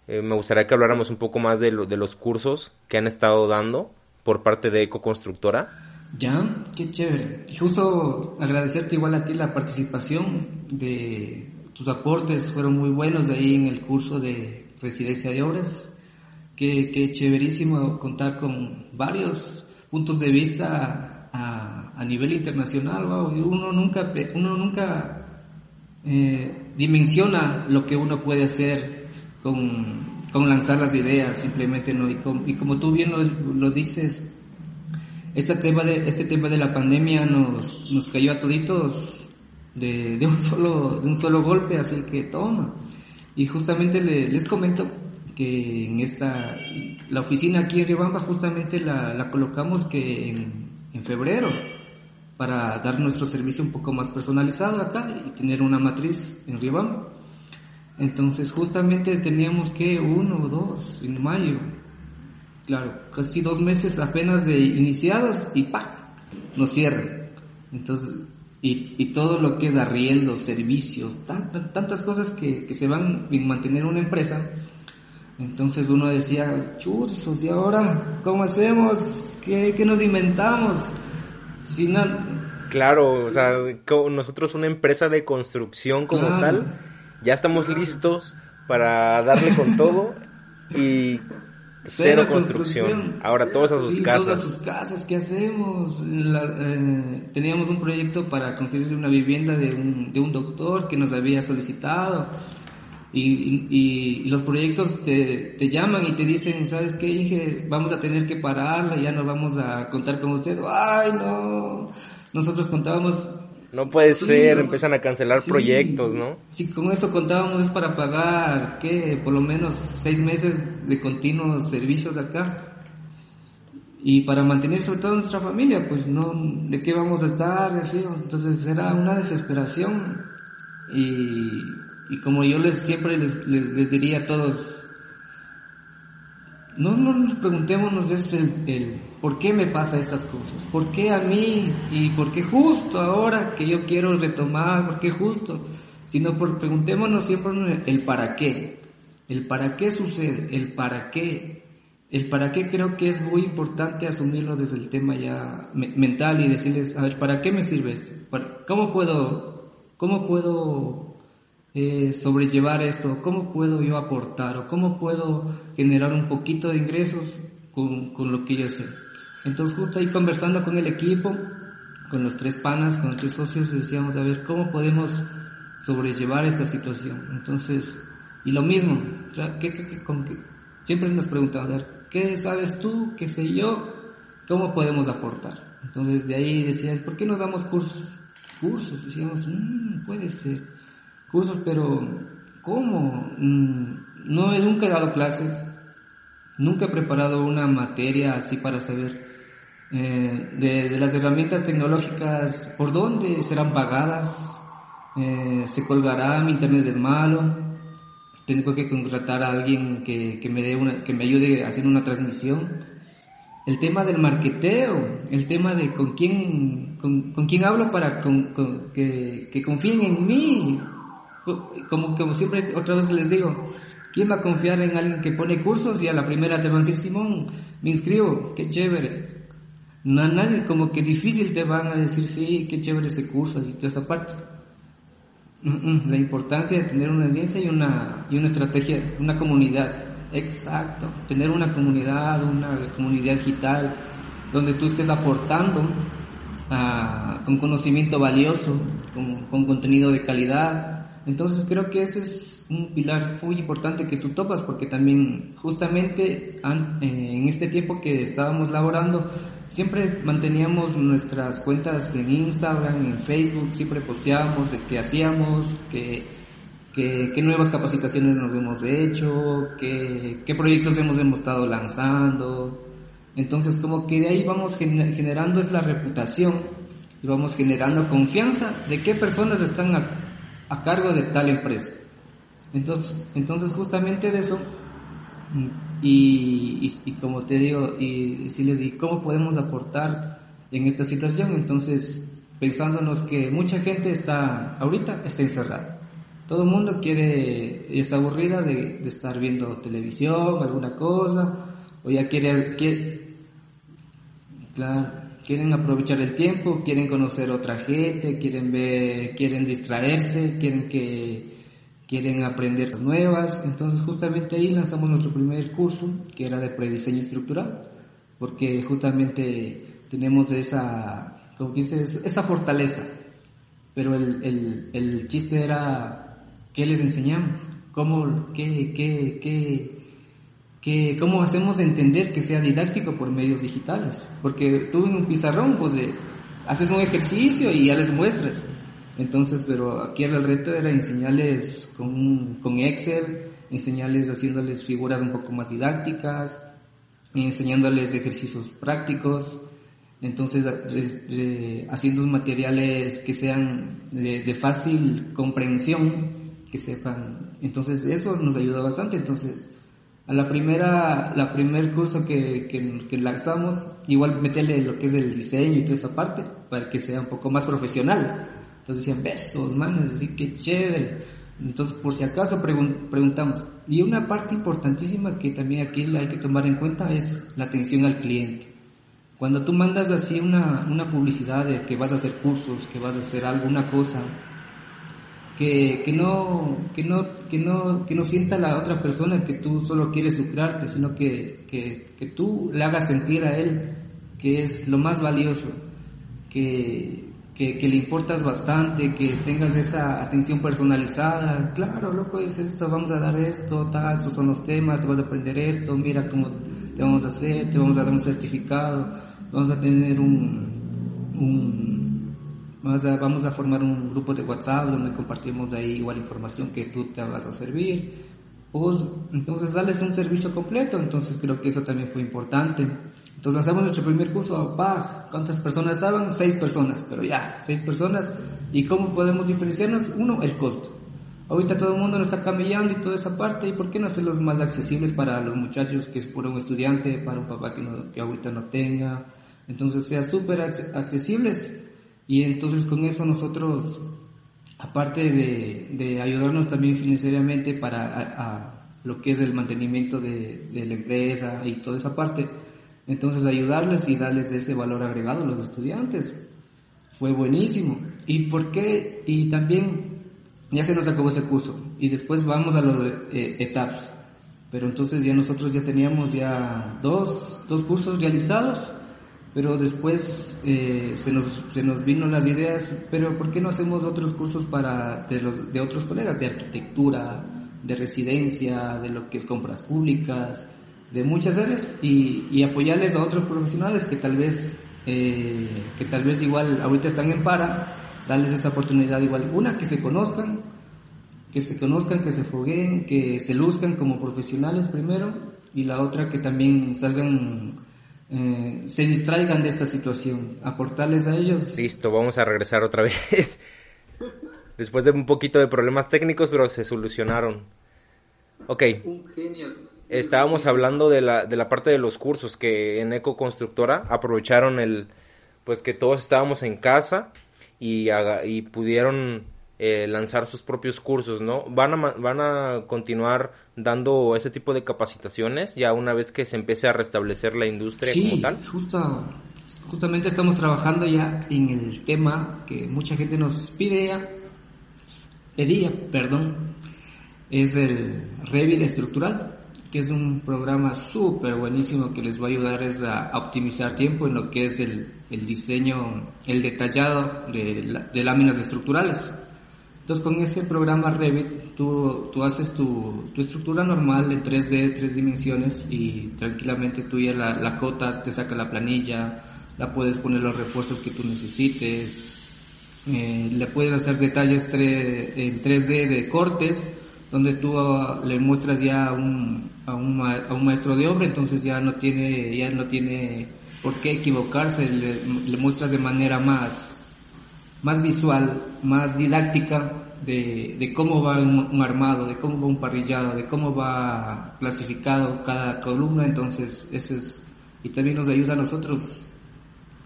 Eh, me gustaría que habláramos un poco más de, lo- de los cursos que han estado dando por parte de Eco Constructora. Ya, qué chévere. Justo agradecerte igual a ti la participación de tus aportes, fueron muy buenos de ahí en el curso de residencia de obras. Qué, qué chéverísimo contar con varios puntos de vista a, a nivel internacional. wow. Uno nunca, uno nunca eh, dimensiona lo que uno puede hacer con, con lanzar las ideas, simplemente no. Y, com- y como tú bien lo, lo dices, este tema de este tema de la pandemia nos, nos cayó a toditos de, de un solo de un solo golpe así que toma y justamente le- les comento que en esta la oficina aquí en Riobamba justamente la, colocamos que en, en febrero para dar nuestro servicio un poco más personalizado acá y tener una matriz en Riobamba entonces justamente teníamos que uno o dos en mayo Claro, casi dos meses apenas de iniciados y ¡pa! nos cierran. Entonces, y, y todo lo que es arriendo, servicios, tan- tan- tantas cosas que, que se van a mantener una empresa. Entonces uno decía, churros, ¿y ahora cómo hacemos? ¿Qué, qué nos inventamos? Si no, Claro, o sea, nosotros una empresa de construcción como Claro. tal, ya estamos listos para darle con todo y cero, construcción. Ahora todos a sus Sí, casas. Todas a sus casas, ¿qué hacemos? La- eh, teníamos un proyecto para construir una vivienda de un, de un doctor que nos había solicitado. Y, y- y los proyectos te, te llaman y te dicen, ¿sabes qué? Dije, vamos a tener que pararla, ya no vamos a contar con usted. ¡Ay, no! Nosotros contábamos No puede Sí, ser, no. empiezan a cancelar Sí, proyectos, ¿no? Si con eso contábamos es para pagar, ¿qué? Por lo menos seis meses de continuos servicios acá. Y para mantener sobre todo nuestra familia, pues no, ¿de qué vamos a estar? Así, Entonces era una desesperación. Y, y como yo les siempre les, les, les diría a todos, no, no nos preguntémonos es el, el por qué me pasa estas cosas, por qué a mí y por qué justo ahora que yo quiero retomar, por qué justo, sino por preguntémonos siempre el para qué, el para qué sucede, el para qué, el para qué creo que es muy importante asumirlo desde el tema ya me- mental y decirles, a ver, ¿para qué me sirve esto? ¿Para- ¿Cómo puedo, cómo puedo eh, sobrellevar esto? ¿Cómo puedo yo aportar o cómo puedo generar un poquito de ingresos con, con lo que yo sé? Entonces justo ahí conversando con el equipo, con los tres panas, con los tres socios, decíamos, a ver, ¿cómo podemos sobrellevar esta situación? Entonces, y lo mismo, ¿qué, qué- qué- con siempre nos preguntan, a ver, ¿qué sabes tú? ¿Qué sé yo? ¿Cómo podemos aportar? Entonces de ahí decías, ¿por qué no damos cursos? Cursos, decíamos, "Mm, puede ser. Cursos, pero ¿cómo? Mm, no, nunca he dado clases, nunca he preparado una materia así para saber eh, de, de las herramientas tecnológicas, ¿por dónde serán pagadas? Eh, ¿Se colgará? ¿Mi internet es malo? Tengo que contratar a alguien que, que me dé una, que me ayude haciendo una transmisión. El tema del marketeo, el tema de con quién, con, con quién hablo para con- con- que, que confíen en mí. Como, como siempre, otra vez les digo, ¿quién va a confiar en alguien que pone cursos y a la primera te van a decir, Simón, me inscribo, qué chévere? No, nadie, como que difícil te van a decir, sí, qué chévere ese curso, así toda esa parte. La importancia de tener una audiencia y una, y una estrategia, una comunidad. Exacto. Tener una comunidad, una comunidad digital, donde tú estés aportando ah, con conocimiento valioso, con, con contenido de calidad. Entonces creo que ese es un pilar muy importante que tú topas porque también justamente eh, en este tiempo que estábamos laborando siempre manteníamos nuestras cuentas en Instagram, en Facebook, siempre posteábamos de qué hacíamos, qué, qué, nuevas capacitaciones nos hemos hecho, qué, qué proyectos hemos, hemos estado lanzando. Entonces como que de ahí vamos gener- generando es la reputación y vamos generando confianza de qué personas están a, a cargo de tal empresa. Entonces, entonces justamente de eso, y, y- y como te digo, y si les digo, ¿cómo podemos aportar en esta situación? Entonces, pensándonos que mucha gente está, ahorita está encerrada. Todo el mundo quiere, y está aburrida de, de estar viendo televisión, alguna cosa, o ya quiere, quiere, Claro, quieren aprovechar el tiempo, quieren conocer otra gente, quieren ver, quieren distraerse, quieren que quieren aprender cosas nuevas. Entonces, justamente ahí lanzamos nuestro primer curso, que era de prediseño estructural, porque justamente tenemos esa, como dices, esa fortaleza. Pero el, el, el chiste era qué les enseñamos, cómo, qué, qué, qué, cómo hacemos de entender que sea didáctico por medios digitales. Porque tú en un pizarrón, pues haces un ejercicio y ya les muestras. Entonces, pero aquí el reto era enseñarles con, con Excel, enseñarles haciéndoles figuras un poco más didácticas, enseñándoles ejercicios prácticos. Entonces, es- haciendo materiales que sean de, de fácil comprensión, que sepan. Entonces, eso nos ayuda bastante. Entonces, a la primera, la primer curso que, que, que lanzamos, igual meterle lo que es el diseño y toda esa parte, para que sea un poco más profesional. Entonces decían, besos, manos, así que chévere. Entonces, por si acaso pregun- preguntamos. Y una parte importantísima que también aquí hay que tomar en cuenta es la atención al cliente. Cuando tú mandas así una, una publicidad de que vas a hacer cursos, que vas a hacer alguna cosa, que, que no que no que no que no sienta la otra persona que tú solo quieres lucrarte sino que, que, que tú le hagas sentir a él que es lo más valioso que, que, le importas bastante que tengas esa atención personalizada claro loco es esto vamos a dar esto tal estos son los temas te vas a aprender esto mira cómo te vamos a hacer te vamos a dar un certificado vamos a tener un, un Vamos a, vamos a formar un grupo de WhatsApp donde compartimos ahí igual información que tú te vas a servir. Entonces, darles un servicio completo. Entonces, creo que eso también fue importante. Entonces, lanzamos nuestro primer curso. Pa, ¿Cuántas personas estaban? Seis personas. Pero ya, seis personas. ¿Y cómo podemos diferenciarnos? Uno, el costo. Ahorita todo el mundo nos está cambiando y toda esa parte. ¿Y por qué no hacerlos más accesibles para los muchachos que es por un estudiante, para un papá que, no, que ahorita no tenga? Entonces, sea súper acce- accesibles. Y entonces con eso nosotros, aparte de, ayudarnos también financieramente para lo que es el mantenimiento de, de la empresa y toda esa parte, entonces ayudarles y darles ese valor agregado a los estudiantes. Fue buenísimo. ¿Y por qué? Y también ya se nos acabó ese curso y después vamos a los eh, etapas. Pero entonces ya nosotros ya teníamos ya dos, dos cursos realizados pero después eh, se, nos, se nos vino las ideas, pero ¿por qué no hacemos otros cursos para de, los, de otros colegas de arquitectura, de residencia, de lo que es compras públicas, de muchas áreas y, y apoyarles a otros profesionales que tal vez eh, que tal vez igual ahorita están en para, darles esa oportunidad igual, una que se conozcan, que se conozcan, que se fogueen, que se luzcan como profesionales primero y la otra que también salgan, eh, se distraigan de esta situación, aportarles a ellos. Listo, vamos a regresar otra vez. Después de un poquito de problemas técnicos, pero se solucionaron. Ok. Un genio. Estábamos hablando de la, de la parte de los cursos que en Eco Constructora aprovecharon el pues que todos estábamos en casa y, pudieron eh, lanzar sus propios cursos, ¿no? Van a, van a continuar dando ese tipo de capacitaciones ya una vez que se empiece a restablecer la industria como Sí, tal. justo, justamente estamos trabajando ya en el tema que mucha gente nos pide ya, pedía, perdón, es el Revit estructural, que es un programa súper buenísimo que les va a ayudar es a, a optimizar tiempo en lo que es el, el diseño, el detallado de, de láminas estructurales. Entonces con ese programa Revit tú, tú haces tu, tu estructura normal en 3D, tres dimensiones y tranquilamente tú ya la, la cotas, te saca la planilla, la puedes poner los refuerzos que tú necesites, eh, le puedes hacer detalles en 3D de cortes donde tú ah, le muestras ya a un, a, un, a un maestro de obra, entonces ya no tiene, ya no tiene por qué equivocarse, le, le muestras de manera más, más visual, más didáctica de, de cómo va un, un armado, de cómo va un parrillado, de cómo va clasificado cada columna, entonces eso es, y también nos ayuda a nosotros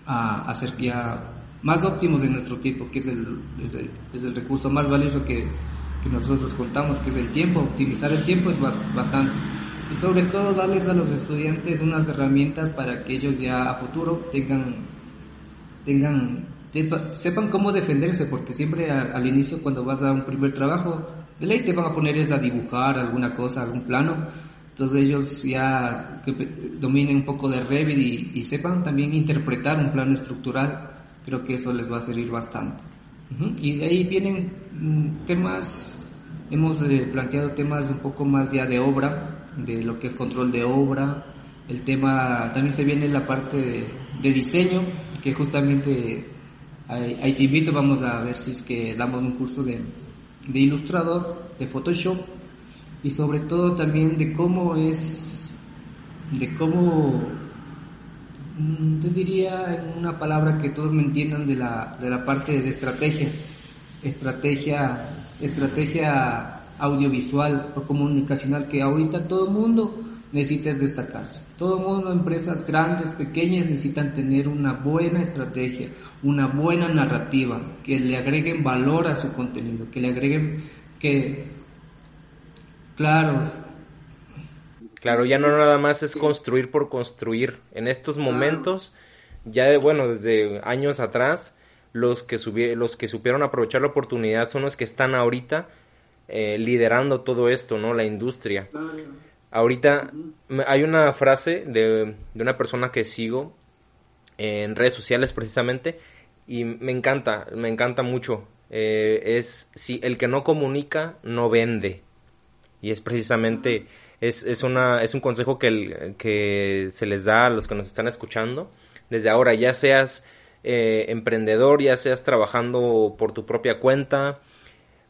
a, a ser ya más óptimos en nuestro tiempo, que es el, es el, es el recurso más valioso que, que nosotros contamos, que es el tiempo, optimizar el tiempo es bas- bastante. Y sobre todo darles a los estudiantes unas herramientas para que ellos ya a futuro tengan tengan sepan cómo defenderse porque siempre a- al inicio cuando vas a un primer trabajo de ley te van a poner es a dibujar alguna cosa algún plano. Entonces ellos ya que dominen un poco de Revit y, y sepan también interpretar un plano estructural creo que eso les va a servir bastante. Ujú. y de ahí vienen mm, temas hemos eh, planteado temas un poco más ya de obra de lo que es control de obra. El tema también se viene la parte de, de diseño que justamente ahí, te invito vamos a ver si es que damos un curso de, de ilustrador de Photoshop y sobre todo también de cómo es de cómo mm, yo diría en una palabra que todos me entiendan de la, de la parte de estrategia estrategia estrategia audiovisual o comunicacional que ahorita todo el mundo necesita es destacarse. Todo mundo, empresas grandes, pequeñas, necesitan tener una buena estrategia, una buena narrativa, que le agreguen valor a su contenido, que le agreguen que, claro, Claro, ya no nada más es construir por construir. En estos momentos, ya de, bueno, desde años atrás, los que, subi- los que supieron aprovechar la oportunidad son los que están ahorita eh, liderando todo esto, ¿no? La industria. Ahorita hay una frase de, de una persona que sigo en redes sociales precisamente y me encanta, me encanta mucho. Eh, es si el que no comunica no vende y es precisamente es, es una es un consejo que, que se les da a los que nos están escuchando desde ahora ya seas eh, emprendedor ya seas trabajando por tu propia cuenta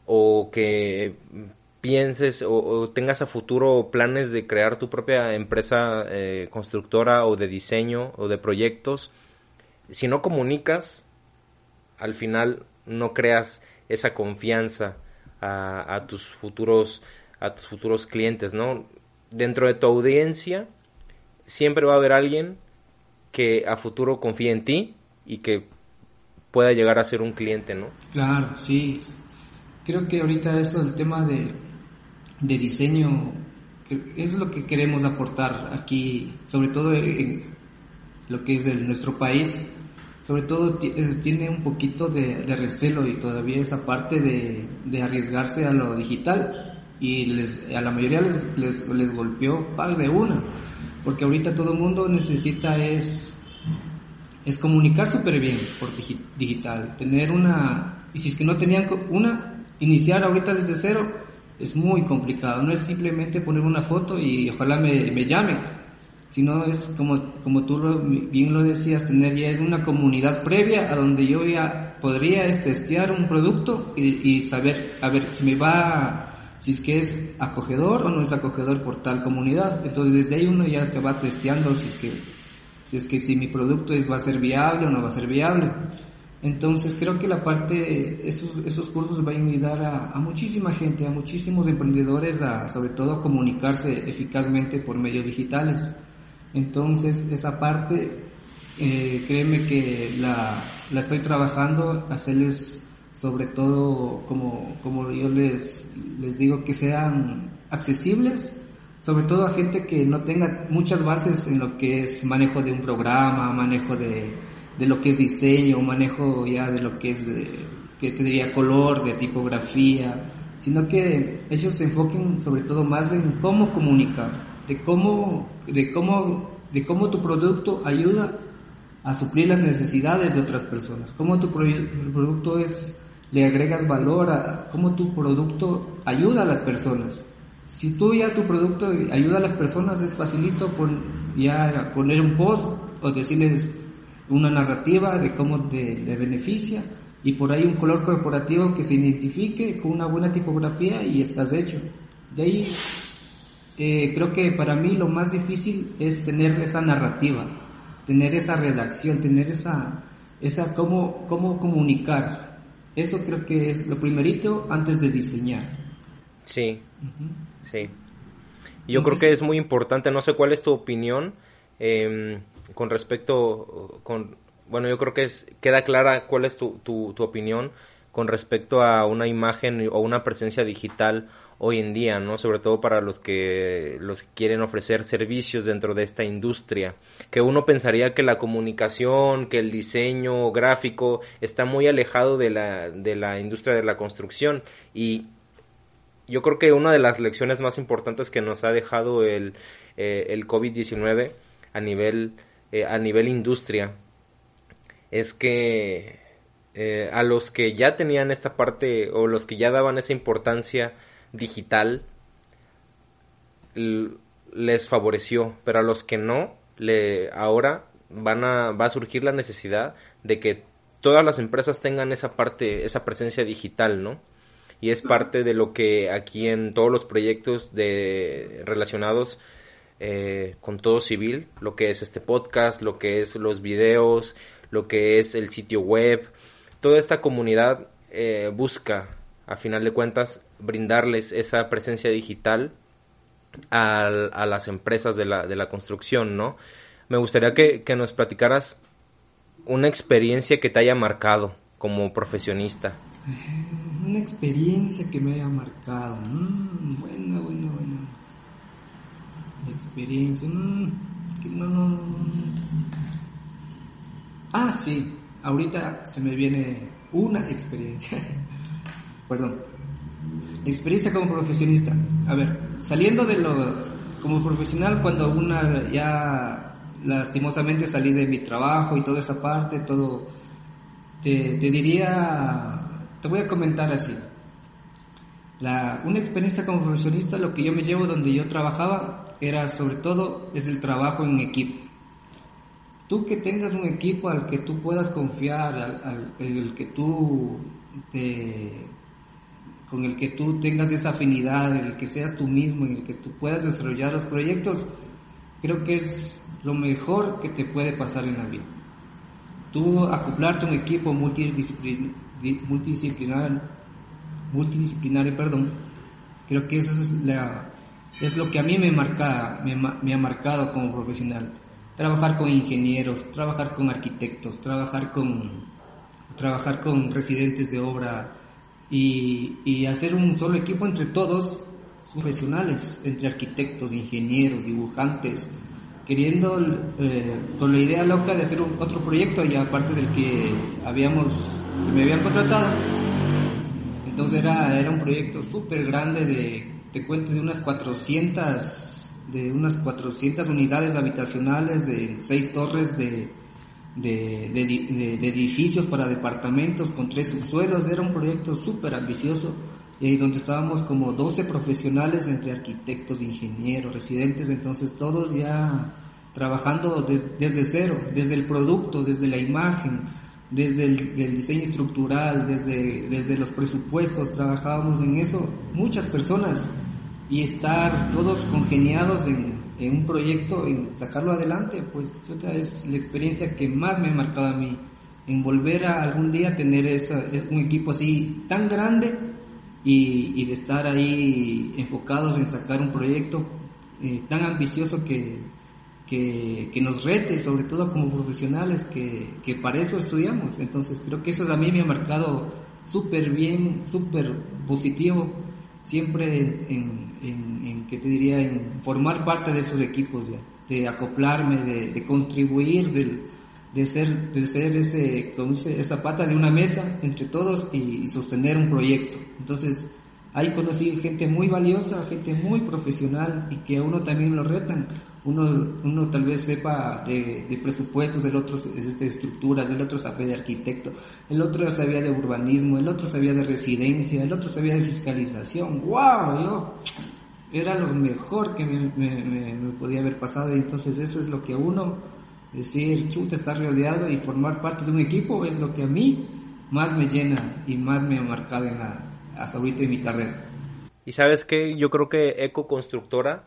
o que pienses o, tengas a futuro planes de crear tu propia empresa eh, constructora o de diseño o de proyectos si no comunicas al final no creas esa confianza a, a tus futuros a tus futuros clientes, ¿no? Dentro de tu audiencia siempre va a haber alguien que a futuro confíe en ti y que pueda llegar a ser un cliente, ¿no? Claro, sí. Creo que ahorita eso, el tema de, de diseño, es lo que queremos aportar aquí, sobre todo en lo que es de nuestro país. Sobre todo eh, tiene un poquito de, recelo y todavía esa parte de, arriesgarse a lo digital. Y les, a la mayoría les, les, golpeó par de una. Porque ahorita todo el mundo necesita es es comunicar súper bien por digi- digital, tener una, y si es que no tenían una, iniciar ahorita desde cero es muy complicado. No es simplemente poner una foto y ojalá me, me llamen, sino es como, como tú lo- bien lo decías, tener ya es una comunidad previa a donde yo ya podría es testear un producto y, y saber, a ver, si me va, si es que es acogedor o no es acogedor por tal comunidad. Entonces desde ahí uno ya se va testeando si es que, si es que si mi producto es, va a ser viable o no va a ser viable. Entonces creo que la parte, esos, esos cursos van a ayudar a, muchísima gente, a muchísimos emprendedores a sobre todo a comunicarse eficazmente por medios digitales. Entonces esa parte, eh, créeme que la, la estoy trabajando, hacerles sobre todo como, como yo les, les digo que sean accesibles, sobre todo a gente que no tenga muchas bases en lo que es manejo de un programa, manejo de, de lo que es diseño, manejo ya de lo que es, de, que te diría color, de tipografía, sino que ellos se enfoquen sobre todo más en cómo comunicar, de cómo, de cómo, de cómo tu producto ayuda a suplir las necesidades de otras personas, cómo tu pro- producto es, le agregas valor a cómo tu producto ayuda a las personas. Si tú ya tu producto ayuda a las personas, es facilito ya poner un post o decirles una narrativa de cómo te, beneficia y por ahí un color corporativo que se identifique con una buena tipografía y estás hecho. De ahí eh, creo que para mí lo más difícil es tener esa narrativa, tener esa redacción, tener esa, esa cómo, cómo comunicar. Eso creo que es lo primerito antes de diseñar. Sí, sí. Yo creo que es muy importante, no sé cuál es tu opinión eh, con respecto, con, bueno, yo creo que es, queda clara cuál es tu, tu, tu opinión con respecto a una imagen o una presencia digital hoy en día, ¿no? Sobre todo para los que los que quieren ofrecer servicios dentro de esta industria, que uno pensaría que la comunicación, que el diseño gráfico está muy alejado de la de la industria de la construcción y yo creo que una de las lecciones más importantes que nos ha dejado el, eh, el COVID-19 a nivel, eh, a nivel industria es que eh, a los que ya tenían esta parte o los que ya daban esa importancia digital les favoreció, pero a los que no, le, ahora van a, va a surgir la necesidad de que todas las empresas tengan esa parte, esa presencia digital, ¿no? y es parte de lo que aquí en todos los proyectos de relacionados eh, con todo civil, lo que es este podcast, lo que es los videos, lo que es el sitio web, toda esta comunidad eh, busca, a final de cuentas, brindarles esa presencia digital a, las empresas de la, de la construcción, ¿no? Me gustaría que, que nos platicaras una experiencia que te haya marcado como profesionista. Una experiencia que me haya marcado. Mm, bueno, bueno. Experiencia. no, no, no. Ah, sí. Ahorita se me viene una experiencia. Perdón. Experiencia como profesionista. A ver, saliendo de lo como profesional cuando una ya lastimosamente salí de mi trabajo y toda esa parte, todo te, te diría, te voy a comentar así. La, una experiencia como profesionista, lo que yo me llevo donde yo trabajaba era sobre todo es el trabajo en equipo. Tú que tengas un equipo al que tú puedas confiar, al, el que tú con el que tú tengas esa afinidad, en el que seas tú mismo, en el que tú puedas desarrollar los proyectos, creo que es lo mejor que te puede pasar en la vida tú acoplarte a un equipo multidisciplin- di- multidisciplinario, perdón, creo que eso es, la, es lo que a mí me, marca, me, ha marcado como profesional. Trabajar con ingenieros, trabajar con arquitectos, trabajar con, trabajar con residentes de obra y, y hacer un solo equipo entre todos profesionales, entre arquitectos, ingenieros, dibujantes, queriendo eh, con la idea loca de hacer otro proyecto y aparte del que habíamos me habían contratado entonces era, era un proyecto súper grande de te cuento de unas 400 de unas 400 unidades habitacionales de seis torres de de, de, edificios para departamentos con tres subsuelos. Era un proyecto súper ambicioso y donde estábamos como 12 profesionales entre arquitectos, ingenieros, residentes, entonces todos ya trabajando des- desde cero, desde el producto, desde la imagen, desde el diseño estructural, desde, desde los presupuestos, trabajábamos en eso, muchas personas, y estar todos congeniados en, en un proyecto, en sacarlo adelante, pues es la experiencia que más me ha marcado a mí, en volver a algún día tener esa, es un equipo así tan grande y, y de estar ahí enfocados en sacar un proyecto eh, tan ambicioso que, que, que nos rete, sobre todo como profesionales, que, que para eso estudiamos. Entonces creo que eso a mí me ha marcado súper bien, súper positivo, siempre en, en, en, ¿qué te diría?, en formar parte de esos equipos, ya, de acoplarme, de, de contribuir, de, de ser, de ser ese, esa pata de una mesa entre todos y, y sostener un proyecto. Entonces, ahí conocí gente muy valiosa, gente muy profesional y que a uno también lo retan. Uno, uno tal vez sepa de, presupuestos, el otro de estructuras, el otro sabía de arquitecto, el otro sabía de urbanismo, el otro sabía de residencia, el otro sabía de fiscalización. ¡Wow! Yo era lo mejor que me podía haber pasado y entonces eso es lo que a uno, decir, chuta, estar rodeado y formar parte de un equipo es lo que a mí más me llena y más me ha marcado en la, hasta ahorita en mi carrera. Y sabes que yo creo que Eco Constructora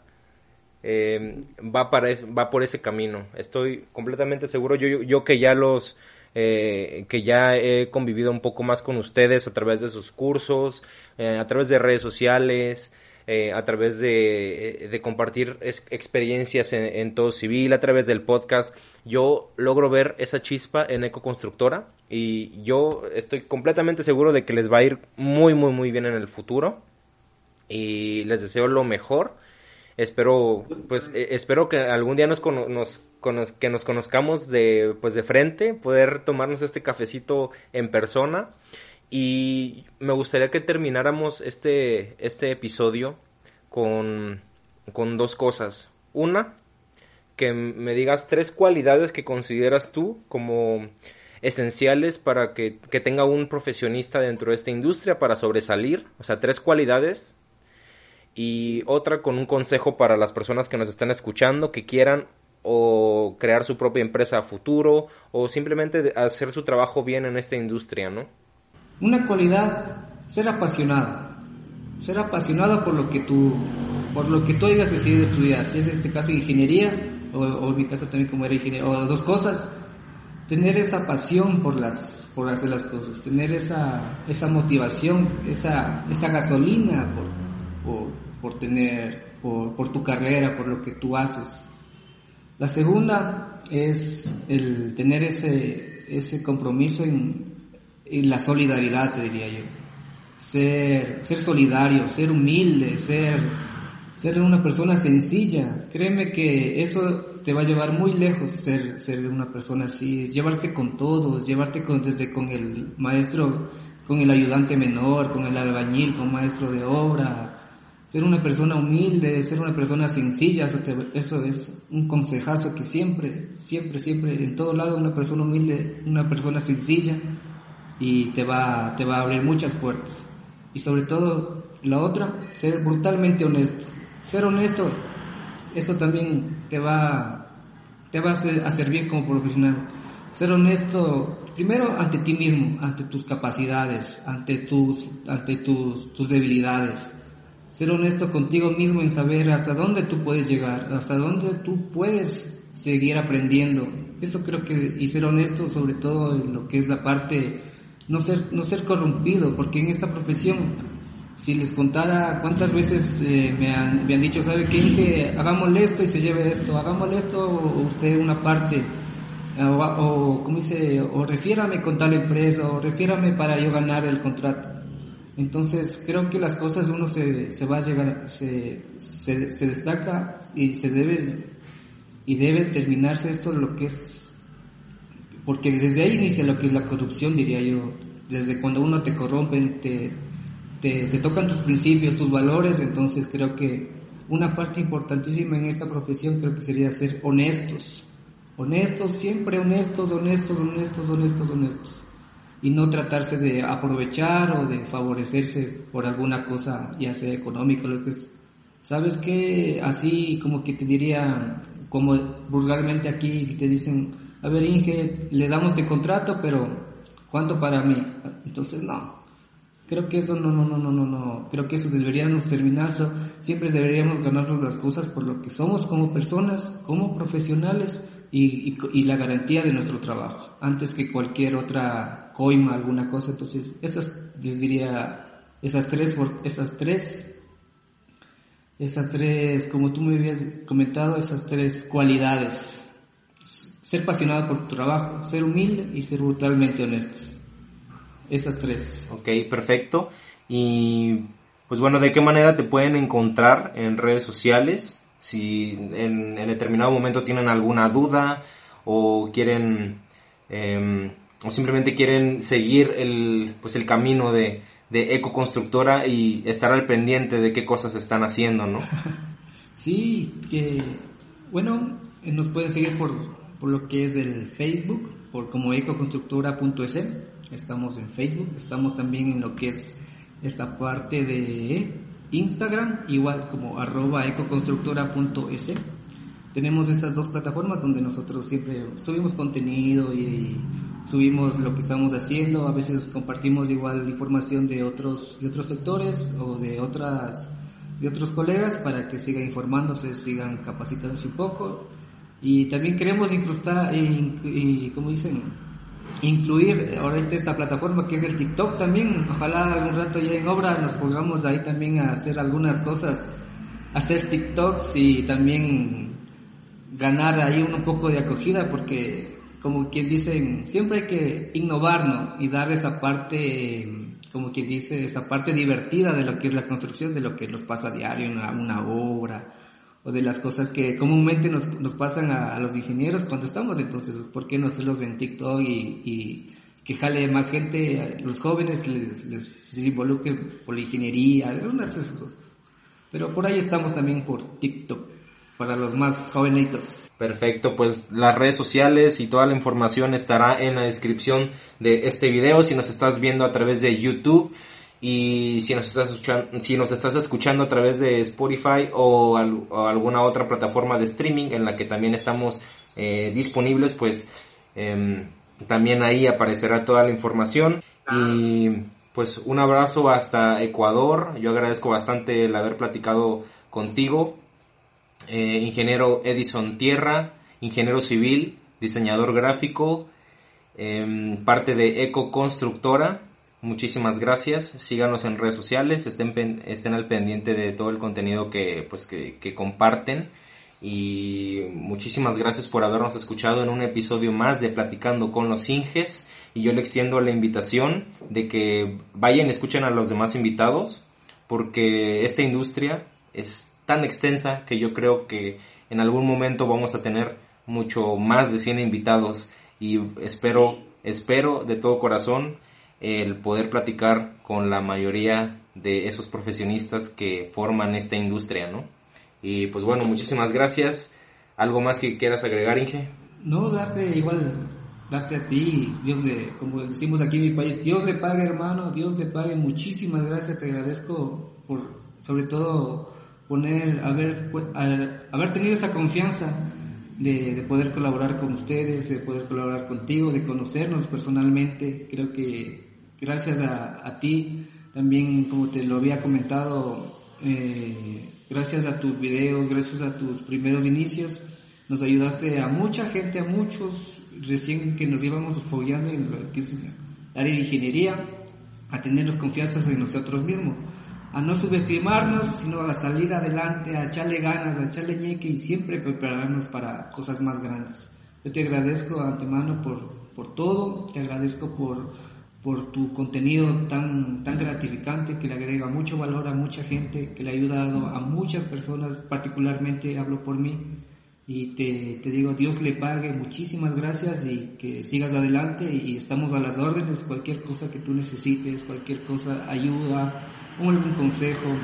eh, va, para es, va por ese camino. Estoy completamente seguro. Yo, yo, yo que ya los eh, que ya he convivido un poco más con ustedes a través de sus cursos, eh, a través de redes sociales, eh, a través de, de compartir experiencias en, todo civil, a través del podcast, yo logro ver esa chispa en Eco Constructora y yo estoy completamente seguro de que les va a ir muy, muy, muy bien en el futuro y les deseo lo mejor. Espero, pues, eh, espero que algún día nos cono que nos conozcamos de, pues, de frente, poder tomarnos este cafecito en persona. Y me gustaría que termináramos este, este episodio con, con dos cosas. Una, que me digas tres cualidades que consideras tú como esenciales para que, que, tenga un profesionista dentro de esta industria para sobresalir. O sea, tres cualidades. Y otra con un consejo para las personas que nos están escuchando, que quieran o crear su propia empresa a futuro o simplemente hacer su trabajo bien en esta industria, ¿no? Una cualidad, ser apasionado. Ser apasionado por lo que tú, por lo que tú hayas decidido estudiar. Si es este caso ingeniería, o, en mi caso también como era ingeniero, o las dos cosas. Tener esa pasión por las, por hacer las cosas. Tener esa, esa motivación, esa, esa gasolina por, por, por tener, por, por tu carrera, por lo que tú haces. La segunda es el tener ese, ese compromiso en, en la solidaridad, te diría yo. Ser, ser solidario, ser humilde, ser, ser una persona sencilla. Créeme que eso te va a llevar muy lejos ser, ser una persona así, llevarte con todos, llevarte con, desde con el maestro, con el ayudante menor, con el albañil, con maestro de obra, ser una persona humilde, ser una persona sencilla, eso, eso, es un consejazo que siempre, siempre, siempre, en todo lado, una persona humilde, una persona sencilla, y te va, te va a abrir muchas puertas. Y sobre todo, la otra, ser brutalmente honesto. Ser honesto, eso también te va, te va a, servir como profesional. Ser honesto, primero ante ti mismo, ante tus capacidades, ante tus, ante tus, tus debilidades ser honesto contigo mismo en saber hasta dónde tú puedes llegar, hasta dónde tú puedes seguir aprendiendo. Eso creo que, y ser honesto sobre todo en lo que es la parte, no ser, no ser corrompido, porque en esta profesión, si les contara cuántas veces eh, me, han, me han dicho, ¿sabe qué? Dije, hagámosle esto y se lleve esto, hagámosle esto usted una parte, o, o como dice, o refiérame con tal empresa, o refiérame para yo ganar el contrato. Entonces creo que las cosas uno se, se va a llegar, se, se, se, destaca y se debe y debe terminarse esto lo que es, porque desde ahí inicia lo que es la corrupción diría yo, desde cuando uno te corrompe, te, te, te tocan tus principios, tus valores, entonces creo que una parte importantísima en esta profesión creo que sería ser honestos, honestos, siempre honestos, honestos, honestos, honestos, honestos y no tratarse de aprovechar o de favorecerse por alguna cosa, ya sea económica, lo que es. ¿Sabes qué? Así como que te diría, como vulgarmente aquí te dicen, a ver Inge, le damos de contrato, pero ¿cuánto para mí? Entonces no, Creo que eso no, no, no, no, no, no. Creo que eso deberíamos terminar. Siempre deberíamos ganarnos las cosas por lo que somos como personas, como profesionales y, y, y, la garantía de nuestro trabajo, antes que cualquier otra coima, alguna cosa. Entonces, esas, les diría, esas tres, esas tres, esas tres, como tú me habías comentado, esas tres cualidades. Ser apasionado por tu trabajo, ser humilde y ser brutalmente honesto. Esas tres. Ok, perfecto. Y pues bueno, ¿de qué manera te pueden encontrar en redes sociales? Si en, en determinado momento tienen alguna duda o quieren eh, o simplemente quieren seguir el pues el camino de, de ecoconstructora y estar al pendiente de qué cosas están haciendo, ¿no? sí, que bueno, nos pueden seguir por, por lo que es el Facebook, por como ecoconstructora.es estamos en Facebook, estamos también en lo que es esta parte de Instagram, igual como arroba ecoconstructora.es. Tenemos esas dos plataformas donde nosotros siempre subimos contenido y subimos lo que estamos haciendo, a veces compartimos igual información de otros, de otros sectores o de otras de otros colegas para que sigan informándose, sigan capacitándose un poco y también queremos incrustar y, como dicen incluir ahorita esta plataforma que es el TikTok también. Ojalá algún rato ya en obra nos pongamos ahí también a hacer algunas cosas, hacer TikToks y también ganar ahí un poco de acogida porque como quien dicen, siempre hay que innovar, ¿no? Y dar esa parte, como quien dice, esa parte divertida de lo que es la construcción, de lo que nos pasa a diario una, una obra, o de las cosas que comúnmente nos, nos pasan a, los ingenieros cuando estamos, entonces, ¿por qué no hacerlos en TikTok y, y que jale más gente, los jóvenes les, les se involucren por la ingeniería, algunas de esas cosas. Pero por ahí estamos también por TikTok, para los más jovenitos. Perfecto, pues las redes sociales y toda la información estará en la descripción de este video si nos estás viendo a través de YouTube y si nos estás escuchando, si nos estás escuchando a través de Spotify o, al, o alguna otra plataforma de streaming en la que también estamos eh, disponibles, pues eh, también ahí aparecerá toda la información y pues un abrazo hasta Ecuador. Yo agradezco bastante el haber platicado contigo, eh, ingeniero Edison Tierra, ingeniero civil, diseñador gráfico, eh, parte de Eco Constructora. Muchísimas gracias. Síganos en redes sociales, estén, estén al pendiente de todo el contenido que, pues, que, que, comparten. Y muchísimas gracias por habernos escuchado en un episodio más de Platicando con los Inges. Y yo le extiendo la invitación de que vayan y escuchen a los demás invitados, porque esta industria es tan extensa que yo creo que en algún momento vamos a tener mucho más de 100 invitados. Y espero, espero de todo corazón el poder platicar con la mayoría de esos profesionistas que forman esta industria, ¿no? Y pues bueno, muchísimas gracias. ¿Algo más que quieras agregar, Inge? No, darte igual, darte a ti, Dios le, como decimos aquí en mi país, Dios le pague hermano, Dios le pague, muchísimas gracias, te agradezco por, sobre todo, poner, haber, haber tenido esa confianza de, de, poder colaborar con ustedes, de poder colaborar contigo, de conocernos personalmente. Creo que gracias a, a ti, también como te lo había comentado, eh, gracias a tus videos, gracias a tus primeros inicios, nos ayudaste a mucha gente, a muchos recién que nos íbamos apoyando en lo que es el área de ingeniería, a tenernos confianza en nosotros mismos, a no subestimarnos, sino a salir adelante, a echarle ganas, a echarle ñeque y siempre prepararnos para cosas más grandes. Yo te agradezco antemano por, por todo, te agradezco por por tu contenido tan, tan gratificante que le agrega mucho valor a mucha gente, que le ha ayudado a muchas personas, particularmente hablo por mí, y te, te digo, Dios le pague, muchísimas gracias y que sigas adelante y estamos a las órdenes, cualquier cosa que tú necesites, cualquier cosa, ayuda, algún consejo,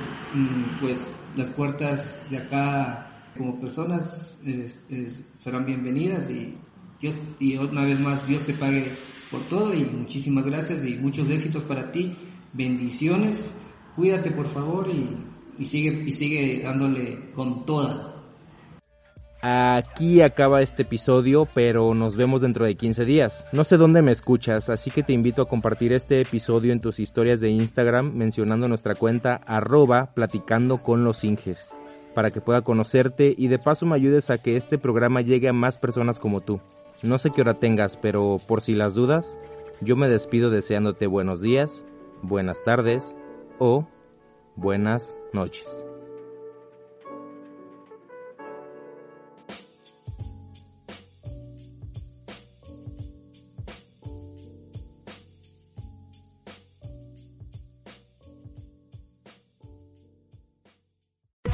pues las puertas de acá como personas es, es, serán bienvenidas y Dios, y una vez más, Dios te pague por todo y muchísimas gracias y muchos éxitos para ti. Bendiciones. Cuídate por favor y, y sigue y sigue dándole con toda. Aquí acaba este episodio, pero nos vemos dentro de 15 días. No sé dónde me escuchas, así que te invito a compartir este episodio en tus historias de Instagram mencionando nuestra cuenta arroba platicando con los Inges, para que pueda conocerte y de paso me ayudes a que este programa llegue a más personas como tú. No sé qué hora tengas, pero por si las dudas, yo me despido deseándote buenos días, buenas tardes o buenas noches.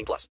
18 plus.